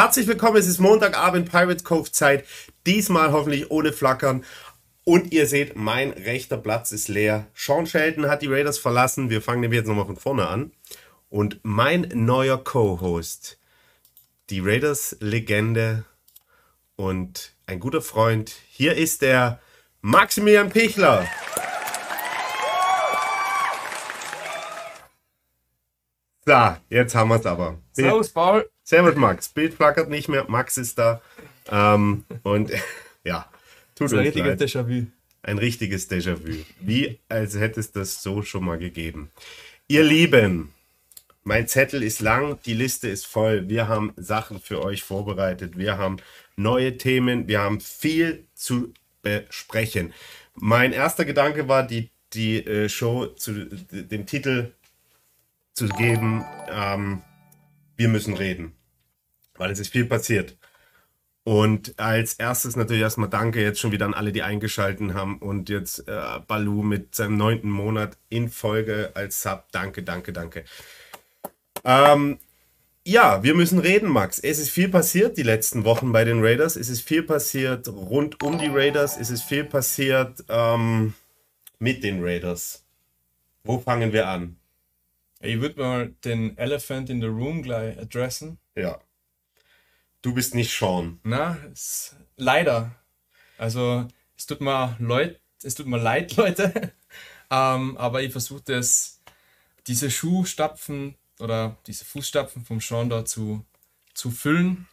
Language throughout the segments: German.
herzlich willkommen. Es ist Montagabend, Pirate Cove Zeit. Diesmal hoffentlich ohne Flackern. Und ihr seht, mein rechter Platz ist leer. Sean Shelton hat die Raiders verlassen. Wir fangen nämlich jetzt nochmal von vorne an. Und mein neuer Co-Host, die Raiders-Legende und ein guter Freund, hier ist der Maximilian Pichler. So, jetzt haben wir es aber. Servus, Paul. Servus, Max. Bild flackert nicht mehr. Max ist da. Ähm, und ja, tut uns ein richtiges Déjà-vu. Ein richtiges Déjà-vu. Wie als hätte es das so schon mal gegeben. Ihr Lieben, mein Zettel ist lang, die Liste ist voll. Wir haben Sachen für euch vorbereitet. Wir haben neue Themen. Wir haben viel zu besprechen. Mein erster Gedanke war, die, die äh, Show zu dem Titel zu geben, ähm, wir müssen reden. Weil es ist viel passiert. Und als erstes natürlich erstmal danke jetzt schon wieder an alle, die eingeschalten haben und jetzt äh, Balu mit seinem neunten Monat in Folge als Sub. Danke, danke, danke. Ähm, ja, wir müssen reden, Max. Es ist viel passiert die letzten Wochen bei den Raiders. Es ist viel passiert rund um die Raiders. Es ist viel passiert ähm, mit den Raiders. Wo fangen wir an? Ich würde mal den Elephant in the Room gleich adressen. Ja. Du bist nicht Sean. Na, es, leider. Also, es tut mir leid, es tut mir leid, Leute. ähm, aber ich versuche das, diese Schuhstapfen oder diese Fußstapfen vom Sean da zu, zu füllen.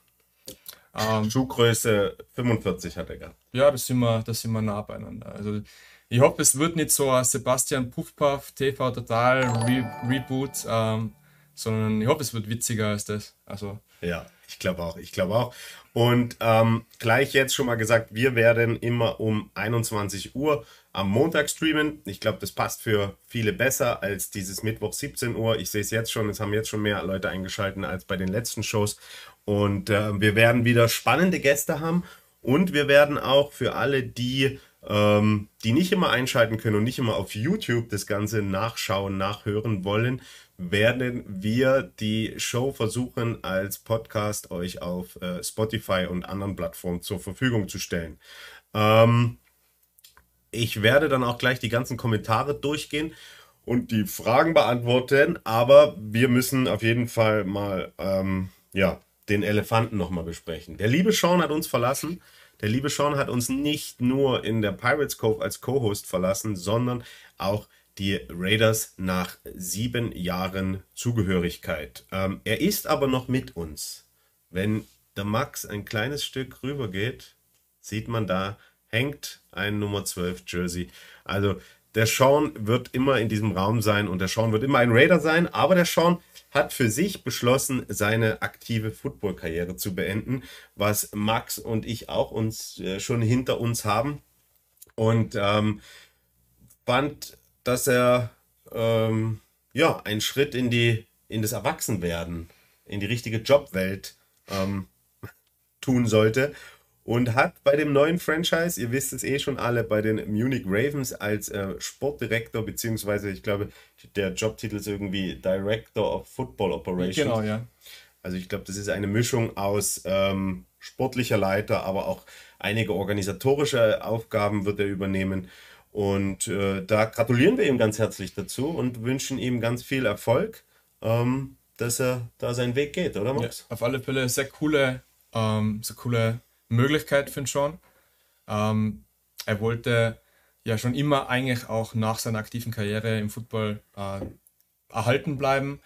Ähm, Schuhgröße 45 hat er gehabt. Ja, das sind wir, das sind wir nah beieinander. Also ich hoffe, es wird nicht so ein Sebastian Puffpuff TV Total Re Reboot, ähm, sondern ich hoffe, es wird witziger als das. Also ja, ich glaube auch, ich glaube auch. Und ähm, gleich jetzt schon mal gesagt, wir werden immer um 21 Uhr am Montag streamen. Ich glaube, das passt für viele besser als dieses Mittwoch 17 Uhr. Ich sehe es jetzt schon, es haben jetzt schon mehr Leute eingeschaltet als bei den letzten Shows. Und äh, wir werden wieder spannende Gäste haben. Und wir werden auch für alle, die ähm, die nicht immer einschalten können und nicht immer auf YouTube das Ganze nachschauen, nachhören wollen, werden wir die Show versuchen als Podcast euch auf äh, Spotify und anderen Plattformen zur Verfügung zu stellen. Ähm, ich werde dann auch gleich die ganzen Kommentare durchgehen und die Fragen beantworten, aber wir müssen auf jeden Fall mal ähm, ja, den Elefanten nochmal besprechen. Der liebe Sean hat uns verlassen. Der liebe Sean hat uns nicht nur in der Pirates Cove als Co-Host verlassen, sondern auch die Raiders nach sieben Jahren Zugehörigkeit. Ähm, er ist aber noch mit uns. Wenn der Max ein kleines Stück rüber geht, sieht man da, hängt ein Nummer 12 Jersey. Also der Sean wird immer in diesem Raum sein und der Sean wird immer ein Raider sein, aber der Sean hat für sich beschlossen, seine aktive Football-Karriere zu beenden, was Max und ich auch uns äh, schon hinter uns haben. Und ähm, fand, dass er ähm, ja einen Schritt in die in das Erwachsenwerden, in die richtige Jobwelt ähm, tun sollte und hat bei dem neuen Franchise, ihr wisst es eh schon alle, bei den Munich Ravens als äh, Sportdirektor, beziehungsweise ich glaube, der Jobtitel ist irgendwie Director of Football Operations. Genau, ja. Also ich glaube, das ist eine Mischung aus ähm, sportlicher Leiter, aber auch einige organisatorische Aufgaben wird er übernehmen. Und äh, da gratulieren wir ihm ganz herzlich dazu und wünschen ihm ganz viel Erfolg, ähm, dass er da seinen Weg geht, oder Max? Ja, auf alle Fälle sehr coole, ähm, sehr coole Möglichkeit für ihn schon. Ähm, er wollte ja schon immer eigentlich auch nach seiner aktiven Karriere im Football äh, erhalten bleiben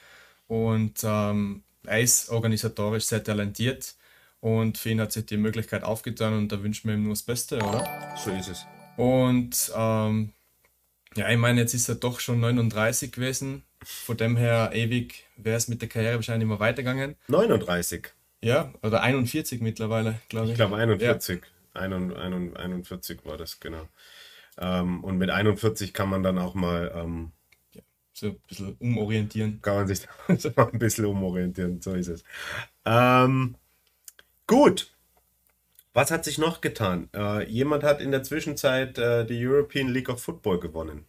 und ähm, er ist organisatorisch sehr talentiert und für ihn hat sich die Möglichkeit aufgetan und da wünschen wir ihm nur das Beste, oder? So ist es. Und ähm, ja, ich meine, jetzt ist er doch schon 39 gewesen. Von dem her ewig wäre es mit der Karriere wahrscheinlich immer weitergegangen. 39. Ja, oder 41 mittlerweile, glaube ich. Ich glaube 41. Ja. 41 war das, genau. Ähm, und mit 41 kann man dann auch mal ähm, ja, so ein bisschen umorientieren. Kann man sich ein bisschen umorientieren, so ist es. Ähm, gut. Was hat sich noch getan? Äh, jemand hat in der Zwischenzeit äh, die European League of Football gewonnen,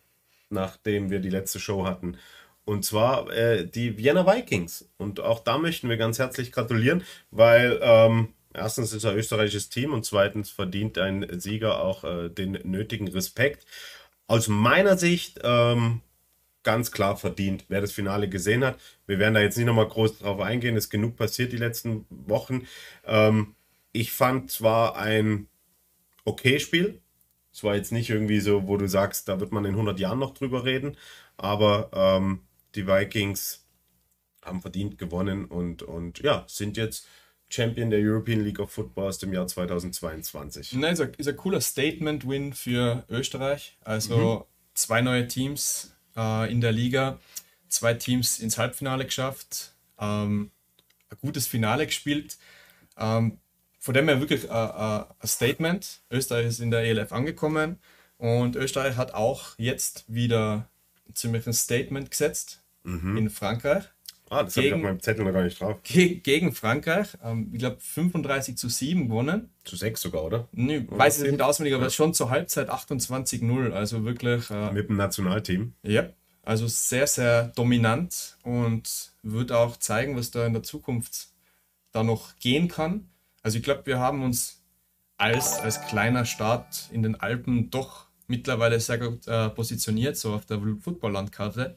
nachdem wir die letzte Show hatten. Und zwar äh, die Vienna Vikings. Und auch da möchten wir ganz herzlich gratulieren, weil ähm, erstens ist er österreichisches Team und zweitens verdient ein Sieger auch äh, den nötigen Respekt. Aus meiner Sicht ähm, ganz klar verdient, wer das Finale gesehen hat. Wir werden da jetzt nicht nochmal groß drauf eingehen, ist genug passiert die letzten Wochen. Ähm, ich fand zwar ein okay Spiel, es war jetzt nicht irgendwie so, wo du sagst, da wird man in 100 Jahren noch drüber reden, aber ähm, die Vikings haben verdient gewonnen und, und ja, sind jetzt Champion der European League of Football aus dem Jahr 2022. Nein, ist ein, ist ein cooler Statement-Win für Österreich. Also mhm. zwei neue Teams äh, in der Liga, zwei Teams ins Halbfinale geschafft, ähm, ein gutes Finale gespielt. Ähm, von dem her wirklich ein Statement. Österreich ist in der ELF angekommen und Österreich hat auch jetzt wieder ziemlich ein Statement gesetzt mhm. in Frankreich. Ah, das habe ich auf meinem Zettel noch gar nicht drauf. Ge gegen Frankreich, ähm, ich glaube 35 zu 7 gewonnen. Zu 6 sogar, oder? Nö, oder weiß ich nicht auswendig, aber ja. schon zur Halbzeit 28-0. Also wirklich. Äh, Mit dem Nationalteam. Ja, also sehr, sehr dominant und wird auch zeigen, was da in der Zukunft da noch gehen kann. Also ich glaube, wir haben uns als, als kleiner Staat in den Alpen doch mittlerweile sehr gut äh, positioniert, so auf der Football-Landkarte.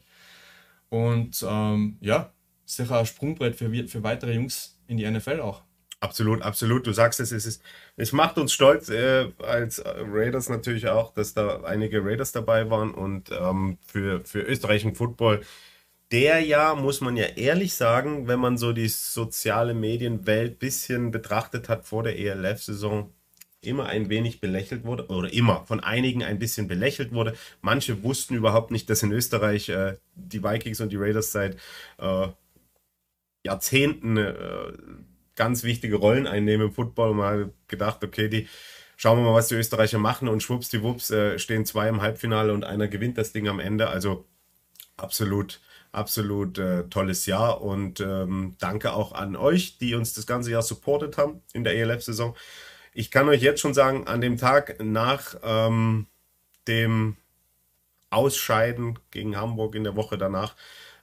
Und ähm, ja, sicher ein Sprungbrett für, für weitere Jungs in die NFL auch. Absolut, absolut. Du sagst es, es, ist, es macht uns stolz, äh, als Raiders natürlich auch, dass da einige Raiders dabei waren und ähm, für, für österreichischen Football, der ja, muss man ja ehrlich sagen, wenn man so die soziale Medienwelt ein bisschen betrachtet hat vor der ELF-Saison, immer ein wenig belächelt wurde oder immer von einigen ein bisschen belächelt wurde. Manche wussten überhaupt nicht, dass in Österreich äh, die Vikings und die Raiders seit äh, Jahrzehnten äh, ganz wichtige Rollen einnehmen im Football. Und man hat gedacht, okay, die schauen wir mal, was die Österreicher machen und schwuppsdiwupps äh, stehen zwei im Halbfinale und einer gewinnt das Ding am Ende. Also absolut absolut äh, tolles Jahr und ähm, danke auch an euch, die uns das ganze Jahr supportet haben in der ELF-Saison. Ich kann euch jetzt schon sagen, an dem Tag nach ähm, dem Ausscheiden gegen Hamburg in der Woche danach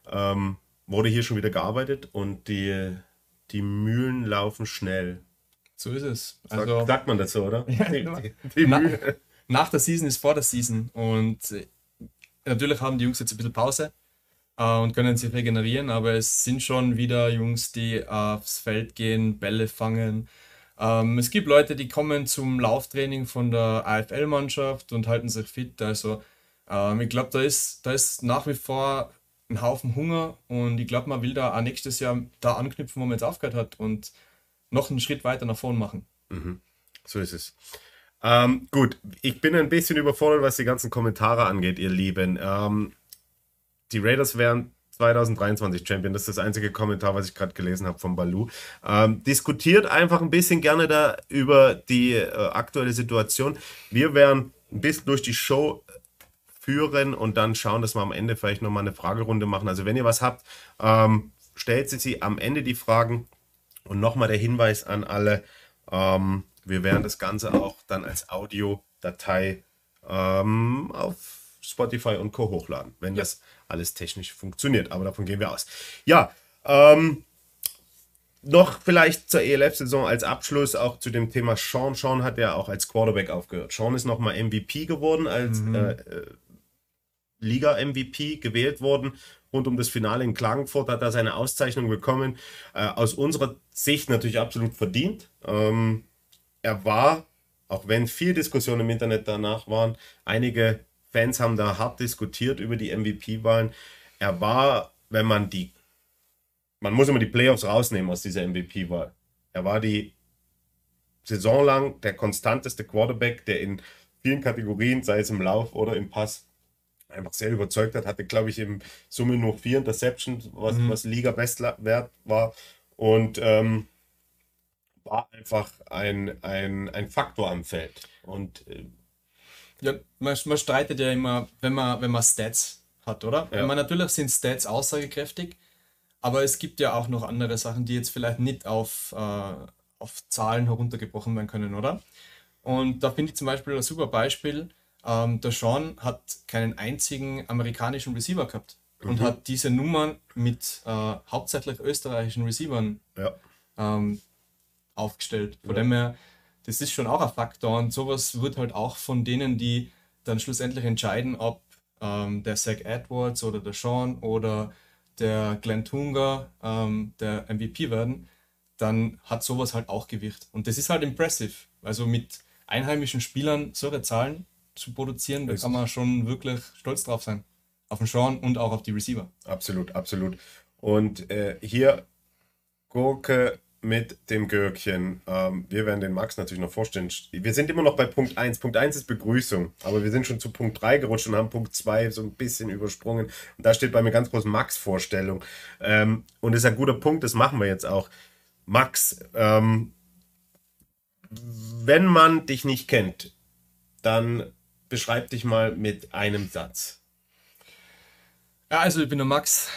ähm, wurde hier schon wieder gearbeitet und die, die Mühlen laufen schnell. So ist es. Also, sagt, sagt man so, oder? Ja, die, die nach, nach der Season ist vor der Season und äh, natürlich haben die Jungs jetzt ein bisschen Pause äh, und können sich regenerieren, aber es sind schon wieder Jungs, die aufs Feld gehen, Bälle fangen, ähm, es gibt Leute, die kommen zum Lauftraining von der AFL-Mannschaft und halten sich fit. Also ähm, ich glaube, da ist, da ist nach wie vor ein Haufen Hunger und ich glaube, man will da auch nächstes Jahr da anknüpfen, wo man jetzt aufgehört hat und noch einen Schritt weiter nach vorn machen. Mhm. So ist es. Ähm, gut, ich bin ein bisschen überfordert, was die ganzen Kommentare angeht, ihr Lieben. Ähm, die Raiders wären 2023 Champion. Das ist das einzige Kommentar, was ich gerade gelesen habe von Balu. Ähm, diskutiert einfach ein bisschen gerne da über die äh, aktuelle Situation. Wir werden ein bisschen durch die Show führen und dann schauen, dass wir am Ende vielleicht nochmal eine Fragerunde machen. Also wenn ihr was habt, ähm, stellt sie am Ende die Fragen. Und nochmal der Hinweis an alle, ähm, wir werden das Ganze auch dann als Audiodatei ähm, auf Spotify und Co. hochladen, wenn ja. das alles technisch funktioniert. Aber davon gehen wir aus. Ja, ähm, noch vielleicht zur ELF-Saison als Abschluss auch zu dem Thema Sean. Sean hat ja auch als Quarterback aufgehört. Sean ist nochmal MVP geworden, als mhm. äh, äh, Liga-MVP gewählt worden. Rund um das Finale in Klagenfurt hat er seine Auszeichnung bekommen. Äh, aus unserer Sicht natürlich absolut verdient. Ähm, er war, auch wenn viel Diskussion im Internet danach waren, einige Fans haben da hart diskutiert über die MVP-Wahlen. Er war, wenn man die, man muss immer die Playoffs rausnehmen aus dieser MVP-Wahl. Er war die Saison lang der konstanteste Quarterback, der in vielen Kategorien, sei es im Lauf oder im Pass, einfach sehr überzeugt hat. Hatte, glaube ich, im Summe nur vier Interceptions, was, mhm. was Liga-Bestwert war. Und ähm, war einfach ein, ein, ein Faktor am Feld. Und äh, ja, man, man streitet ja immer, wenn man, wenn man Stats hat, oder? Ja. Man, natürlich sind Stats aussagekräftig, aber es gibt ja auch noch andere Sachen, die jetzt vielleicht nicht auf, äh, auf Zahlen heruntergebrochen werden können, oder? Und da finde ich zum Beispiel ein super Beispiel. Ähm, der Sean hat keinen einzigen amerikanischen Receiver gehabt. und Mhm. hat diese Nummern mit äh, hauptsächlich österreichischen Receivern Ja. ähm, aufgestellt. Von Ja. dem her, das ist schon auch ein Faktor und sowas wird halt auch von denen, die dann schlussendlich entscheiden, ob ähm, der Zach Edwards oder der Sean oder der Glenn Tunga ähm, der MVP werden, dann hat sowas halt auch Gewicht. Und das ist halt impressive. Also mit einheimischen Spielern solche Zahlen zu produzieren, da kann man schon wirklich stolz drauf sein. Auf den Sean und auch auf die Receiver. Absolut, absolut. Und äh, hier Gurke mit dem Gürkchen. Ähm, wir werden den Max natürlich noch vorstellen. Wir sind immer noch bei Punkt 1. Punkt 1 ist Begrüßung, aber wir sind schon zu Punkt 3 gerutscht und haben Punkt 2 so ein bisschen übersprungen. Und da steht bei mir ganz groß Max-Vorstellung. Ähm, und das ist ein guter Punkt, das machen wir jetzt auch. Max, ähm, wenn man dich nicht kennt, dann beschreib dich mal mit einem Satz. Ja, also ich bin der Max.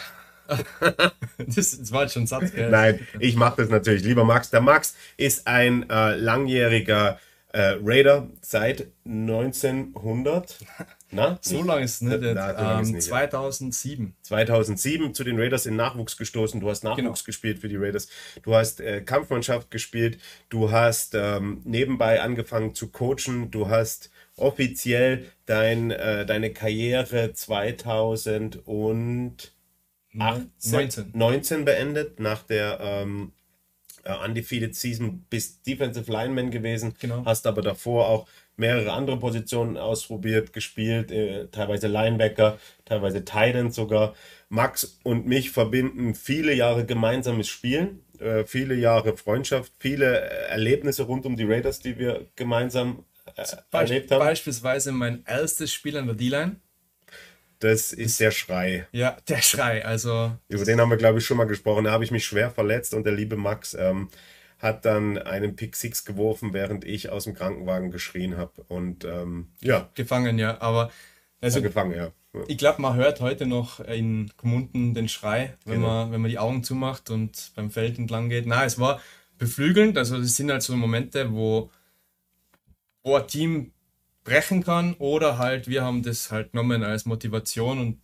das, das war jetzt schon ein Satz, gell? Nein, ich mache das natürlich. Lieber Max, der Max ist ein äh, langjähriger äh, Raider seit 1900. Na? So lange ist es nicht. Na, ähm, nicht, ja. 2007. 2007 zu den Raiders in Nachwuchs gestoßen. Du hast Nachwuchs Genau. gespielt für die Raiders. Du hast äh, Kampfmannschaft gespielt. Du hast ähm, nebenbei angefangen zu coachen. Du hast offiziell dein, äh, deine Karriere 2000 und 18, 19. 19 beendet nach der ähm, äh, Undefeated Season, bist Defensive Lineman gewesen, Genau. hast aber davor auch mehrere andere Positionen ausprobiert, gespielt, äh, teilweise Linebacker, teilweise Titan sogar. Max und mich verbinden viele Jahre gemeinsames Spielen, äh, viele Jahre Freundschaft, viele äh, Erlebnisse rund um die Raiders, die wir gemeinsam äh, erlebt haben. Beispielsweise mein erstes Spiel an der D-Line. Das ist der Schrei. Ja, der Schrei. Also, Über den haben wir, glaube ich, schon mal gesprochen. Da habe ich mich schwer verletzt und der liebe Max ähm, hat dann einen Pick Six geworfen, während ich aus dem Krankenwagen geschrien habe. Und ähm, ja, gefangen, ja. Aber also, gefangen, ja. ich glaube, man hört heute noch in Kommunen den Schrei, wenn, Genau. man, wenn man die Augen zumacht und beim Feld entlang geht. Na, es war beflügelnd. Also, das sind halt so Momente, wo, wo ein Team brechen kann oder halt, wir haben das halt genommen als Motivation und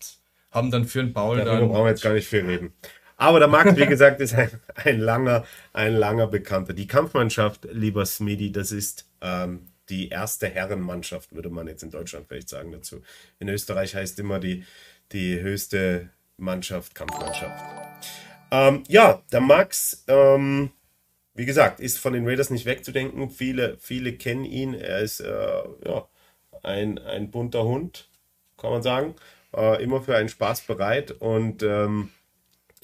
haben dann für den Paul Darüber dann. brauchen wir jetzt gar nicht viel reden. Aber der Max, wie gesagt, ist ein, ein langer, ein langer Bekannter. Die Kampfmannschaft, lieber Smidi, das ist ähm, die erste Herrenmannschaft, würde man jetzt in Deutschland vielleicht sagen dazu. In Österreich heißt immer die, die höchste Mannschaft Kampfmannschaft. Ähm, ja, der Max, ähm, wie gesagt, ist von den Raiders nicht wegzudenken. Viele, viele kennen ihn. Er ist äh, ja, ein, ein bunter Hund, kann man sagen. Äh, immer für einen Spaß bereit und ähm,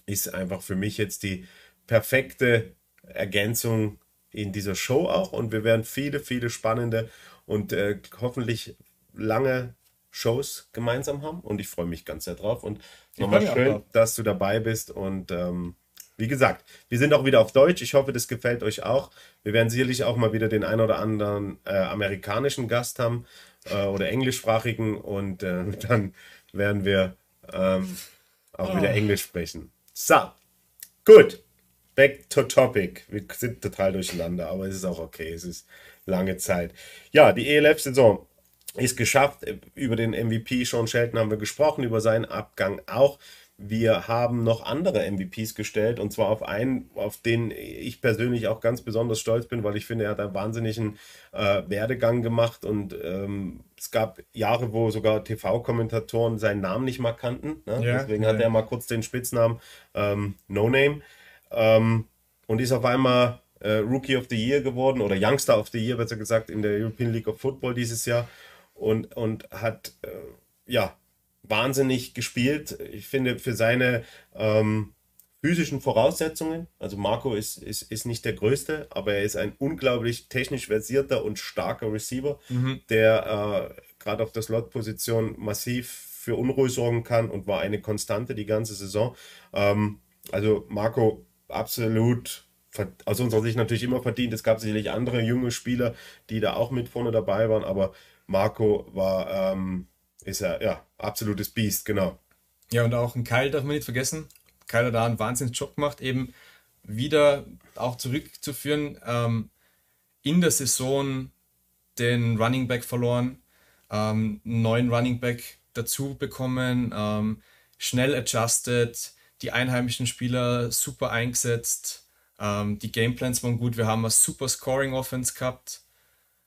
ist einfach für mich jetzt die perfekte Ergänzung in dieser Show auch. Und wir werden viele, viele spannende und äh, hoffentlich lange Shows gemeinsam haben. Und ich freue mich ganz sehr drauf. Und nochmal schön, dass du dabei bist. Und ähm, wie gesagt, wir sind auch wieder auf Deutsch. Ich hoffe, das gefällt euch auch. Wir werden sicherlich auch mal wieder den ein oder anderen äh, amerikanischen Gast haben äh, oder englischsprachigen. Und äh, dann werden wir ähm, auch wieder Englisch sprechen. So, gut. Back to topic. Wir sind total durcheinander, aber es ist auch okay. Es ist lange Zeit. Ja, die ELF-Saison ist geschafft. Über den MVP Sean Shelton haben wir gesprochen, über seinen Abgang auch. Wir haben noch andere MVPs gestellt und zwar auf einen, auf den ich persönlich auch ganz besonders stolz bin, weil ich finde, er hat einen wahnsinnigen äh, Werdegang gemacht und ähm, es gab Jahre, wo sogar TV-Kommentatoren seinen Namen nicht mal kannten. Ne? Ja, Deswegen ja. hat er mal kurz den Spitznamen ähm, No Name ähm, und ist auf einmal äh, Rookie of the Year geworden oder Youngster of the Year, besser gesagt, in der European League of Football dieses Jahr und, und hat äh, ja wahnsinnig gespielt. Ich finde für seine ähm, physischen Voraussetzungen, also Marco ist, ist, ist nicht der Größte, aber er ist ein unglaublich technisch versierter und starker Receiver, der äh, gerade auf der Slot-Position massiv für Unruhe sorgen kann und war eine Konstante die ganze Saison. Ähm, also Marco absolut aus unserer Sicht natürlich immer verdient. Es gab sicherlich andere junge Spieler, die da auch mit vorne dabei waren, aber Marco war, ähm, ist ja, ja, absolutes Biest, genau. Ja, und auch ein Kyle darf man nicht vergessen. Kyle hat da einen Wahnsinnsjob gemacht, eben wieder auch zurückzuführen. Ähm, in der Saison den Running Back verloren, ähm, einen neuen Running Back dazu bekommen, ähm, schnell adjusted, die einheimischen Spieler super eingesetzt, ähm, die Gameplans waren gut, wir haben eine super Scoring Offense gehabt,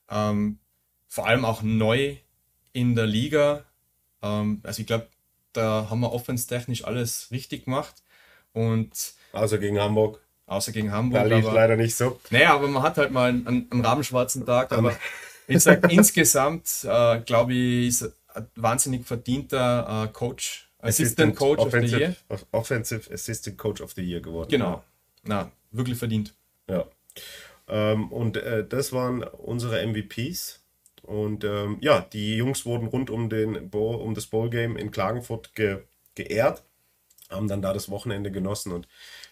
ähm, vor allem auch neu in der Liga. Ähm, also ich glaube, da haben wir offense-technisch alles richtig gemacht. Und außer gegen Hamburg. Außer gegen Hamburg. Da lief leider nicht so. Naja, aber man hat halt mal einen, einen rabenschwarzen Tag. Aber ich sage insgesamt, äh, glaube ich, ist ein wahnsinnig verdienter äh, Coach. Assistant, Assistant Coach Offensive, of the Year. Offensive Assistant Coach of the Year geworden. Genau. Na, wirklich verdient. Ja. Ähm, und äh, das waren unsere MVPs. Und ähm, ja, die Jungs wurden rund um, den Bowl, um das Bowl-Game in Klagenfurt ge geehrt, haben dann da das Wochenende genossen und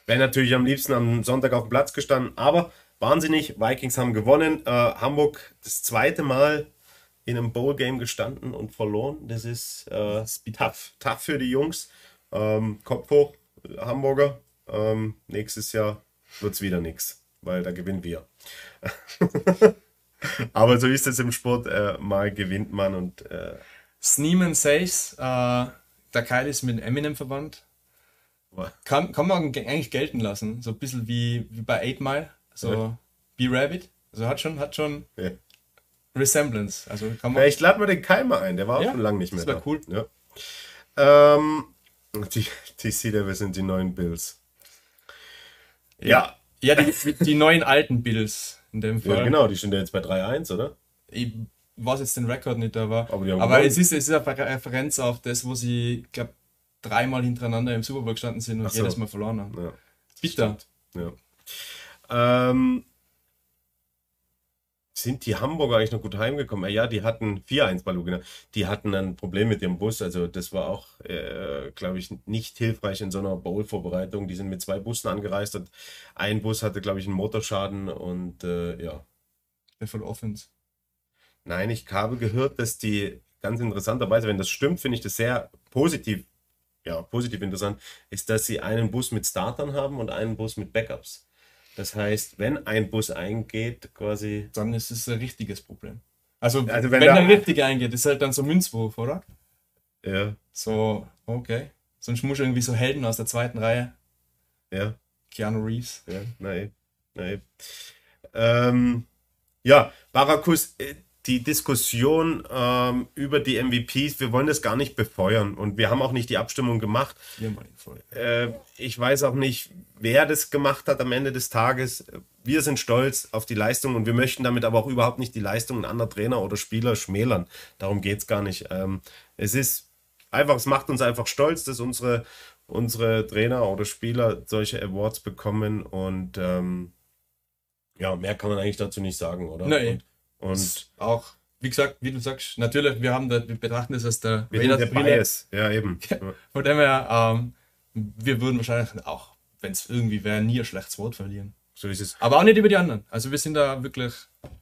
wären natürlich am liebsten am Sonntag auf dem Platz gestanden. Aber wahnsinnig, Vikings haben gewonnen. Äh, Hamburg das zweite Mal in einem Bowl-Game gestanden und verloren. Das ist, äh, tough, tough für die Jungs. Ähm, Kopf hoch, Hamburger. Ähm, nächstes Jahr wird es wieder nichts, weil da gewinnen wir. Aber so ist es im Sport, äh, mal gewinnt man und. Äh, Sneeman says, äh, der Kyle ist mit Eminem verwandt. Kann, kann man eigentlich gelten lassen, so ein bisschen wie, wie bei 8 Mile, so ja. Be Rabbit. Also hat schon, hat schon ja. Resemblance. Also kann man. Vielleicht laden wir den Kyle mal ein, der war auch ja, schon lange nicht mehr. Das wäre cool. Ja. Ähm, die, die Sea sind die neuen Bills. Ja. Ja, die, die neuen alten Bills in dem Fall. Ja, genau, die stehen ja jetzt bei 3-1, oder? Ich weiß jetzt den Rekord nicht, aber, aber, aber es, ist, es ist eine Referenz auf das, wo sie, ich glaube, dreimal hintereinander im Super Bowl gestanden sind und so. jedes Mal verloren haben. Ja. Bitter. Ja. Ähm, sind die Hamburger eigentlich noch gut heimgekommen? Ja, die hatten 4-1 bei Lugina. Die hatten ein Problem mit ihrem Bus. Also das war auch, äh, glaube ich, nicht hilfreich in so einer Bowl-Vorbereitung. Die sind mit zwei Bussen angereist und ein Bus hatte, glaube ich, einen Motorschaden und äh, ja. Der von Offense. Nein, ich habe gehört, dass die ganz interessanterweise, wenn das stimmt, finde ich das sehr positiv, ja, positiv interessant, ist, dass sie einen Bus mit Startern haben und einen Bus mit Backups. Das heißt, wenn ein Bus eingeht, quasi. Dann ist es ein richtiges Problem. Also, also wenn, wenn der richtig eingeht, ist halt dann so Münzwurf, oder? Ja. So, okay. Sonst muss irgendwie so Helden aus der zweiten Reihe. Ja. Keanu Reeves. Ja, nein. Nein. Ähm, ja, Barakus, äh, die Diskussion ähm, über die MVPs, wir wollen das gar nicht befeuern und wir haben auch nicht die Abstimmung gemacht. Äh, ich weiß auch nicht, wer das gemacht hat am Ende des Tages. Wir sind stolz auf die Leistung und wir möchten damit aber auch überhaupt nicht die Leistungen anderer Trainer oder Spieler schmälern. Darum geht es gar nicht. Ähm, es ist einfach, es macht uns einfach stolz, dass unsere, unsere Trainer oder Spieler solche Awards bekommen und ähm, ja, mehr kann man eigentlich dazu nicht sagen, oder? Nein. Und, und auch, wie gesagt, wie du sagst, natürlich, wir haben da, wir betrachten das als der Raiders der Bias. Ja, eben. Von dem her, ähm, wir würden wahrscheinlich auch, wenn es irgendwie wäre, nie ein schlechtes Wort verlieren. So ist es. Aber auch nicht über die anderen. Also wir sind da wirklich.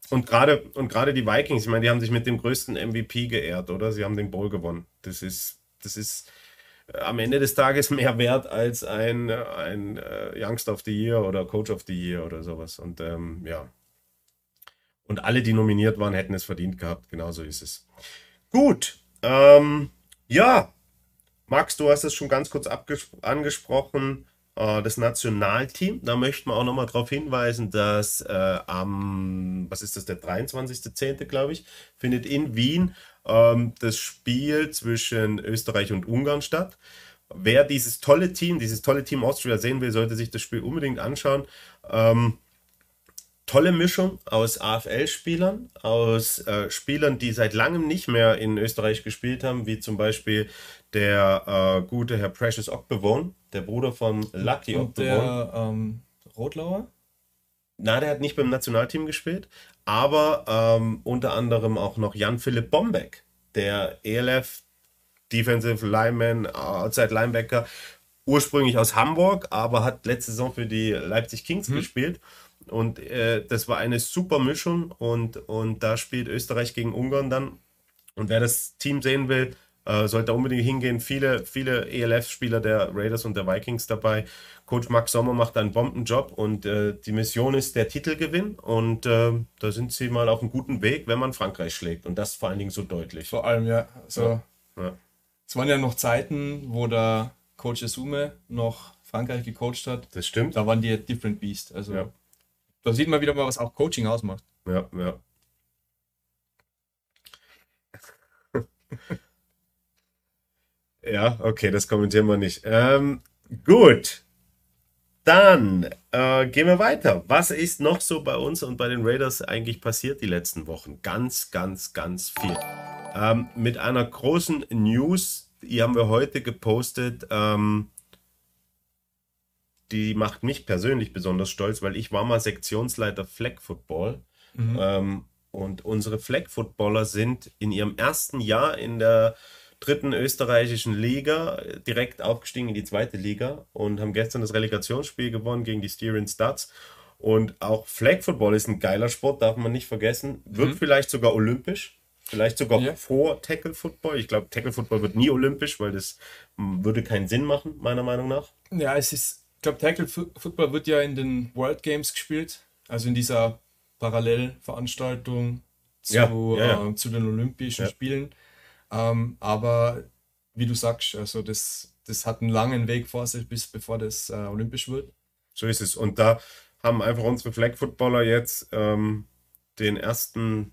Und gerade und gerade die Vikings, ich meine, die haben sich mit dem größten MVP geehrt, oder? Sie haben den Bowl gewonnen. Das ist, das ist äh, am Ende des Tages mehr wert als ein, ein uh, Youngster of the Year oder Coach of the Year oder sowas. Und ähm, ja, und alle, die nominiert waren, hätten es verdient gehabt. Genauso ist es. Gut. Ähm, ja, Max, du hast es schon ganz kurz angesprochen. Äh, das Nationalteam. Da möchten wir auch nochmal darauf hinweisen, dass äh, am, was ist das, der 23.10., glaube ich, findet in Wien ähm, das Spiel zwischen Österreich und Ungarn statt. Wer dieses tolle Team, dieses tolle Team Austria sehen will, sollte sich das Spiel unbedingt anschauen. Ähm, tolle Mischung aus AFL-Spielern, aus äh, Spielern, die seit langem nicht mehr in Österreich gespielt haben, wie zum Beispiel der äh, gute Herr Precious Ockbewon, der Bruder von Lucky Und Der ähm, Rotlauer? Na, der hat nicht beim Nationalteam gespielt, aber ähm, unter anderem auch noch Jan-Philipp Bombeck, der ELF Defensive Lineman, Outside Linebacker, ursprünglich aus Hamburg, aber hat letzte Saison für die Leipzig Kings hm. gespielt und äh, das war eine super Mischung und, und da spielt Österreich gegen Ungarn dann. Und wer das Team sehen will, äh, sollte unbedingt hingehen. Viele, viele ELF-Spieler der Raiders und der Vikings dabei. Coach Max Sommer macht einen Bombenjob und äh, die Mission ist der Titelgewinn. Und äh, da sind sie mal auf einem guten Weg, wenn man Frankreich schlägt. Und das vor allen Dingen so deutlich. Vor allem, ja. So. Ja. Es waren ja noch Zeiten, wo der Coach Asume noch Frankreich gecoacht hat. Das stimmt. Da waren die Different Beast. Also Ja. Da sieht man wieder mal, was auch Coaching ausmacht. Ja, ja. ja, okay, das kommentieren wir nicht. Ähm, gut. Dann äh, gehen wir weiter. Was ist noch so bei uns und bei den Raiders eigentlich passiert die letzten Wochen? Ganz, ganz, ganz viel. Ähm, mit einer großen News, die haben wir heute gepostet. Ähm, die macht mich persönlich besonders stolz, weil ich war mal Sektionsleiter Flag Football. Ähm, und unsere Flag Footballer sind in ihrem ersten Jahr in der dritten österreichischen Liga direkt aufgestiegen in die zweite Liga und haben gestern das Relegationsspiel gewonnen gegen die Styrian Studs. Und auch Flag Football ist ein geiler Sport, darf man nicht vergessen. Wird vielleicht sogar olympisch. Vielleicht sogar Ja. vor Tackle Football. Ich glaube, Tackle Football wird nie olympisch, weil das mm, würde keinen Sinn machen, meiner Meinung nach. Ja, es ist, ich glaube, Tackle Football wird ja in den World Games gespielt, also in dieser Parallelveranstaltung zu, Ja, ja, ja. Äh, zu den Olympischen. Spielen. Ähm, aber wie du sagst, also das, das hat einen langen Weg vor sich, bis bevor das äh, olympisch wird. So ist es. Und da haben einfach unsere Flag Footballer jetzt ähm, den ersten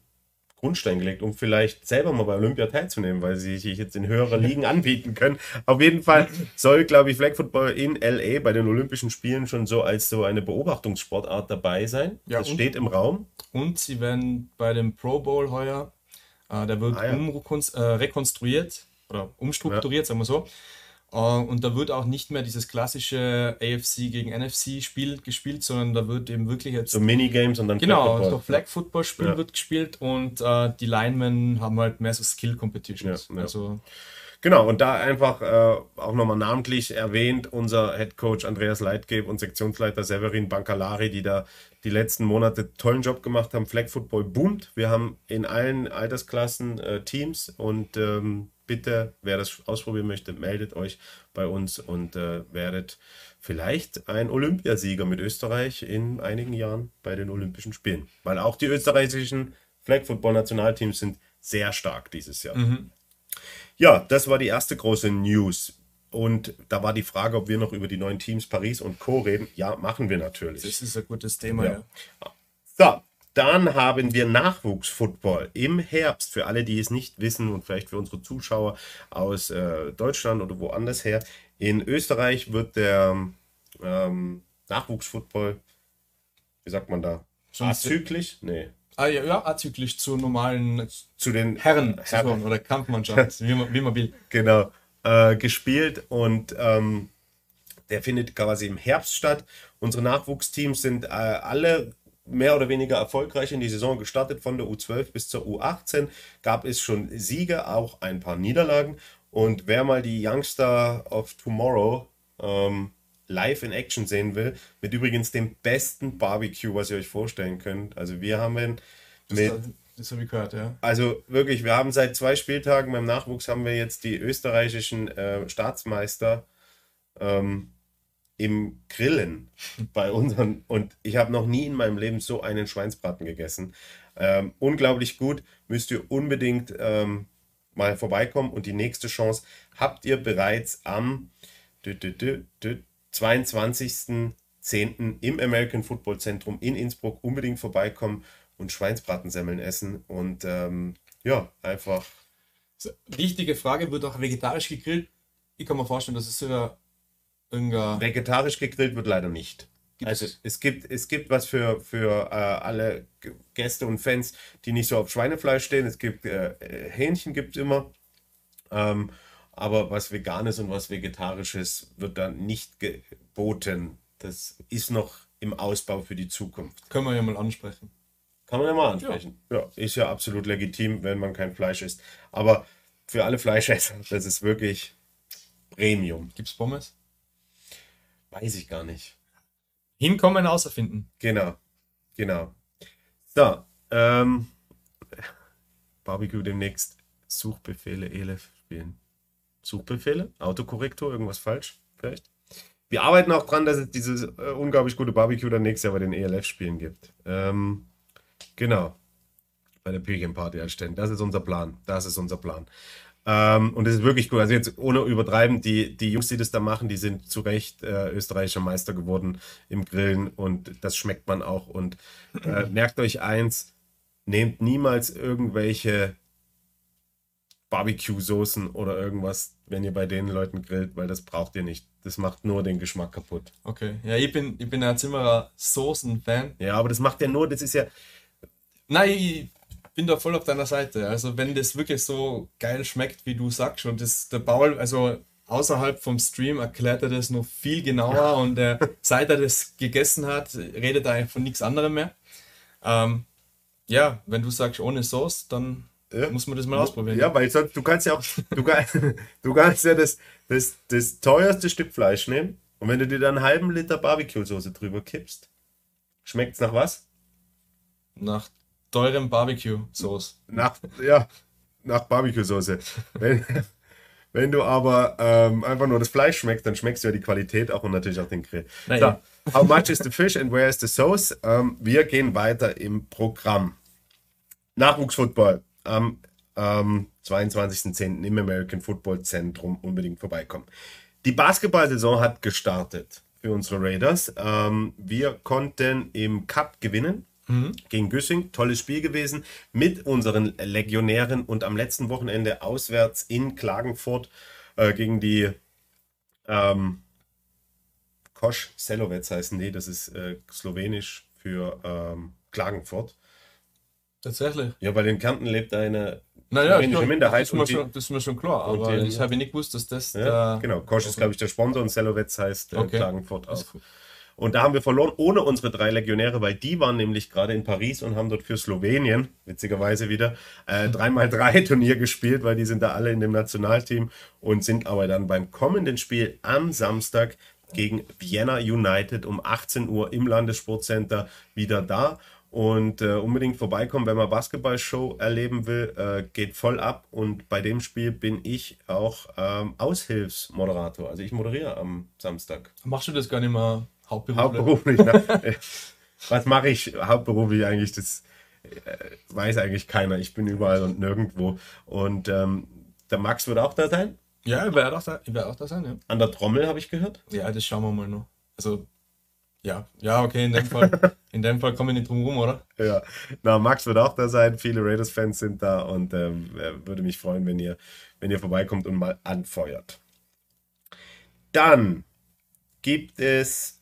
Grundstein gelegt, um vielleicht selber mal bei Olympia teilzunehmen, weil sie sich jetzt in höherer Ligen anbieten können. Auf jeden Fall soll, glaube ich, Flag Football in LA bei den Olympischen Spielen schon so als so eine Beobachtungssportart dabei sein. Ja, das und- steht im Raum. Und sie werden bei dem Pro Bowl heuer, äh, der wird Ah, ja. äh, rekonstruiert oder umstrukturiert, sagen wir so. Äh, und da wird auch nicht mehr dieses klassische AFC gegen NFC-Spiel gespielt, sondern da wird eben wirklich jetzt So Minigames und dann Genau, Flag Football. Flag Football Spiel Ja. wird gespielt und äh, die Linemen haben halt mehr so Skill Competitions. Ja, ja. Also Genau, und da einfach äh, auch nochmal namentlich erwähnt, unser Head Coach Andreas Leitgeb und Sektionsleiter Severin Bancalari, die da die letzten Monate tollen Job gemacht haben. Flag Football boomt. Wir haben in allen Altersklassen äh, Teams und ähm, bitte, wer das ausprobieren möchte, meldet euch bei uns und äh, werdet vielleicht ein Olympiasieger mit Österreich in einigen Jahren bei den Olympischen Spielen. Weil auch die österreichischen Flag Football Nationalteams sind sehr stark dieses Jahr. Ja, das war die erste große News. Und da war die Frage, ob wir noch über die neuen Teams Paris und Co. reden. Ja, machen wir natürlich. das ist ein gutes Thema. Ja. Ja. So, dann haben wir Nachwuchsfootball im Herbst. Für alle, die es nicht wissen und vielleicht für unsere Zuschauer aus äh, Deutschland oder woanders her. In Österreich wird der ähm, Nachwuchsfootball, wie sagt man da? Azyklisch? Nee. Ah, ja, ja, azyklisch zur normalen Zu den Herren, Herren oder Kampfmannschaft, wie, man, wie man will. genau, äh, gespielt und ähm, der findet quasi im Herbst statt. Unsere Nachwuchsteams sind äh, alle mehr oder weniger erfolgreich in die Saison gestartet. Von der U12 bis zur U18 gab es schon Siege, auch ein paar Niederlagen. Und wer mal die Youngster of Tomorrow ähm, live in Action sehen will, mit übrigens dem besten Barbecue, was ihr euch vorstellen könnt. Also wir haben ihn mit Das, das habe ich gehört, ja. also wirklich, wir haben seit zwei Spieltagen beim Nachwuchs haben wir jetzt die österreichischen äh, Staatsmeister ähm, im Grillen bei unseren und ich habe noch nie in meinem Leben so einen Schweinsbraten gegessen. Ähm, unglaublich gut, müsst ihr unbedingt ähm, mal vorbeikommen und die nächste Chance habt ihr bereits am dü- dü- dü- dü- 22.10. im American Football Zentrum in Innsbruck unbedingt vorbeikommen und Schweinsbratensemmeln essen und ähm, ja, einfach Wichtige Frage, wird auch vegetarisch gegrillt? Ich kann mir vorstellen, dass es sogar irgendein... vegetarisch gegrillt wird leider nicht. Gibt's- Also es gibt, es gibt was für, für äh, alle Gäste und Fans, die nicht so auf Schweinefleisch stehen. Es gibt äh, äh, Hähnchen gibt es immer. Ähm, aber was Veganes und was Vegetarisches wird dann nicht geboten. Das ist noch im Ausbau für die Zukunft. Können wir ja mal ansprechen. Kann man ja mal ansprechen. Ja. ist ja absolut legitim, wenn man kein Fleisch isst. Aber für alle Fleischesser, das ist wirklich Premium. Gibt's Pommes? Weiß ich gar nicht. Hinkommen, außerfinden. Genau, genau. So, ähm, Barbecue demnächst Suchbefehle ELF spielen. Suchbefehle? Autokorrektur? Irgendwas falsch? Vielleicht? Wir arbeiten auch dran, dass es dieses äh, unglaublich gute Barbecue dann nächstes Jahr bei den ELF-Spielen gibt. Ähm, genau. Bei der Pilgrim Party erstellen. Das ist unser Plan. Das ist unser Plan. Ähm, und das ist wirklich cool. Also jetzt ohne übertreiben, die, die Jungs, die das da machen, die sind zu Recht äh, österreichischer Meister geworden im Grillen und das schmeckt man auch. Und äh, merkt euch eins, nehmt niemals irgendwelche Barbecue-Soßen oder irgendwas, wenn ihr bei den Leuten grillt, weil das braucht ihr nicht. Das macht nur den Geschmack kaputt. Okay, ja, ich bin, ich bin ein ziemlicher Soßen-Fan. Ja, aber das macht ja nur, das ist ja. Nein, ich bin da voll auf deiner Seite. Also, wenn das wirklich so geil schmeckt, wie du sagst, und das, der Paul, also außerhalb vom Stream erklärt er das noch viel genauer und äh, seit er das gegessen hat, redet er eigentlich von nichts anderem mehr. Ähm, ja, wenn du sagst ohne Sauce, dann Ja. muss man das mal ausprobieren. Ja, weil sonst, du kannst ja auch, du, kann, du kannst ja das, das, das teuerste Stück Fleisch nehmen und wenn du dir dann einen halben Liter Barbecue-Soße drüber kippst, schmeckt's nach was? Nach teurem Barbecue-Sauce. Nach, ja, nach Barbecue-Soße. Wenn, wenn du aber ähm, einfach nur das Fleisch schmeckst, dann schmeckst du ja die Qualität auch und natürlich auch den Grill. Na so, how much is the fish and where is the sauce? Ähm, wir gehen weiter im Programm. Nachwuchsfootball am ähm, 22.10. im American Football Zentrum unbedingt vorbeikommen. Die Basketball-Saison hat gestartet für unsere Raiders. Ähm, wir konnten im Cup gewinnen gegen Güssing. Tolles Spiel gewesen mit unseren Legionären und am letzten Wochenende auswärts in Klagenfurt äh, gegen die ähm, Kosch Selovec heißen die. Das ist äh, slowenisch für ähm, Klagenfurt. Tatsächlich. Ja, weil in Kärnten lebt eine Naja, slowenische ich, Minderheit. das, ist mir schon, das ist mir schon klar, aber die- ich habe nicht gewusst, dass das Ja, der- genau. Kosch ist, glaube ich, der Sponsor und Selovec heißt äh, Okay. Klagenfurt gut. Und da haben wir verloren ohne unsere drei Legionäre, weil die waren nämlich gerade in Paris und haben dort für Slowenien, witzigerweise wieder, äh, 3x3 Turnier gespielt, weil die sind da alle in dem Nationalteam und sind aber dann beim kommenden Spiel am Samstag gegen Vienna United um 18 Uhr im Landessportcenter wieder da. Und äh, unbedingt vorbeikommen, wenn man Basketballshow erleben will, äh, geht voll ab. Und bei dem Spiel bin ich auch ähm, Aushilfsmoderator. Also ich moderiere am Samstag. Machst du das gar nicht mehr hauptberuflich? Hauptberuflich. Ne? Was mache ich hauptberuflich eigentlich? Das äh, weiß eigentlich keiner. Ich bin überall und nirgendwo. Und ähm, der Max wird auch da sein. Ja, ich werde auch, da- werd auch da sein, ja. An der Trommel habe ich gehört. Ja, das schauen wir mal noch. Also, ja, ja, okay, in dem Fall, in dem Fall komme ich nicht drum rum, oder? Ja, na, Max wird auch da sein. Viele Raiders-Fans sind da und ähm, äh, würde mich freuen, wenn ihr, wenn ihr vorbeikommt und mal anfeuert. Dann gibt es,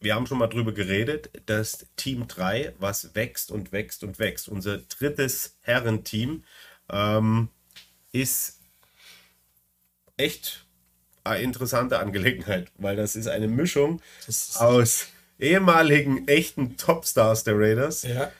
wir haben schon mal drüber geredet, das Team 3, was wächst und wächst und wächst. Unser drittes Herrenteam ähm, ist echt eine interessante Angelegenheit, weil das ist eine Mischung ist, aus ehemaligen echten Topstars der Raiders, ja.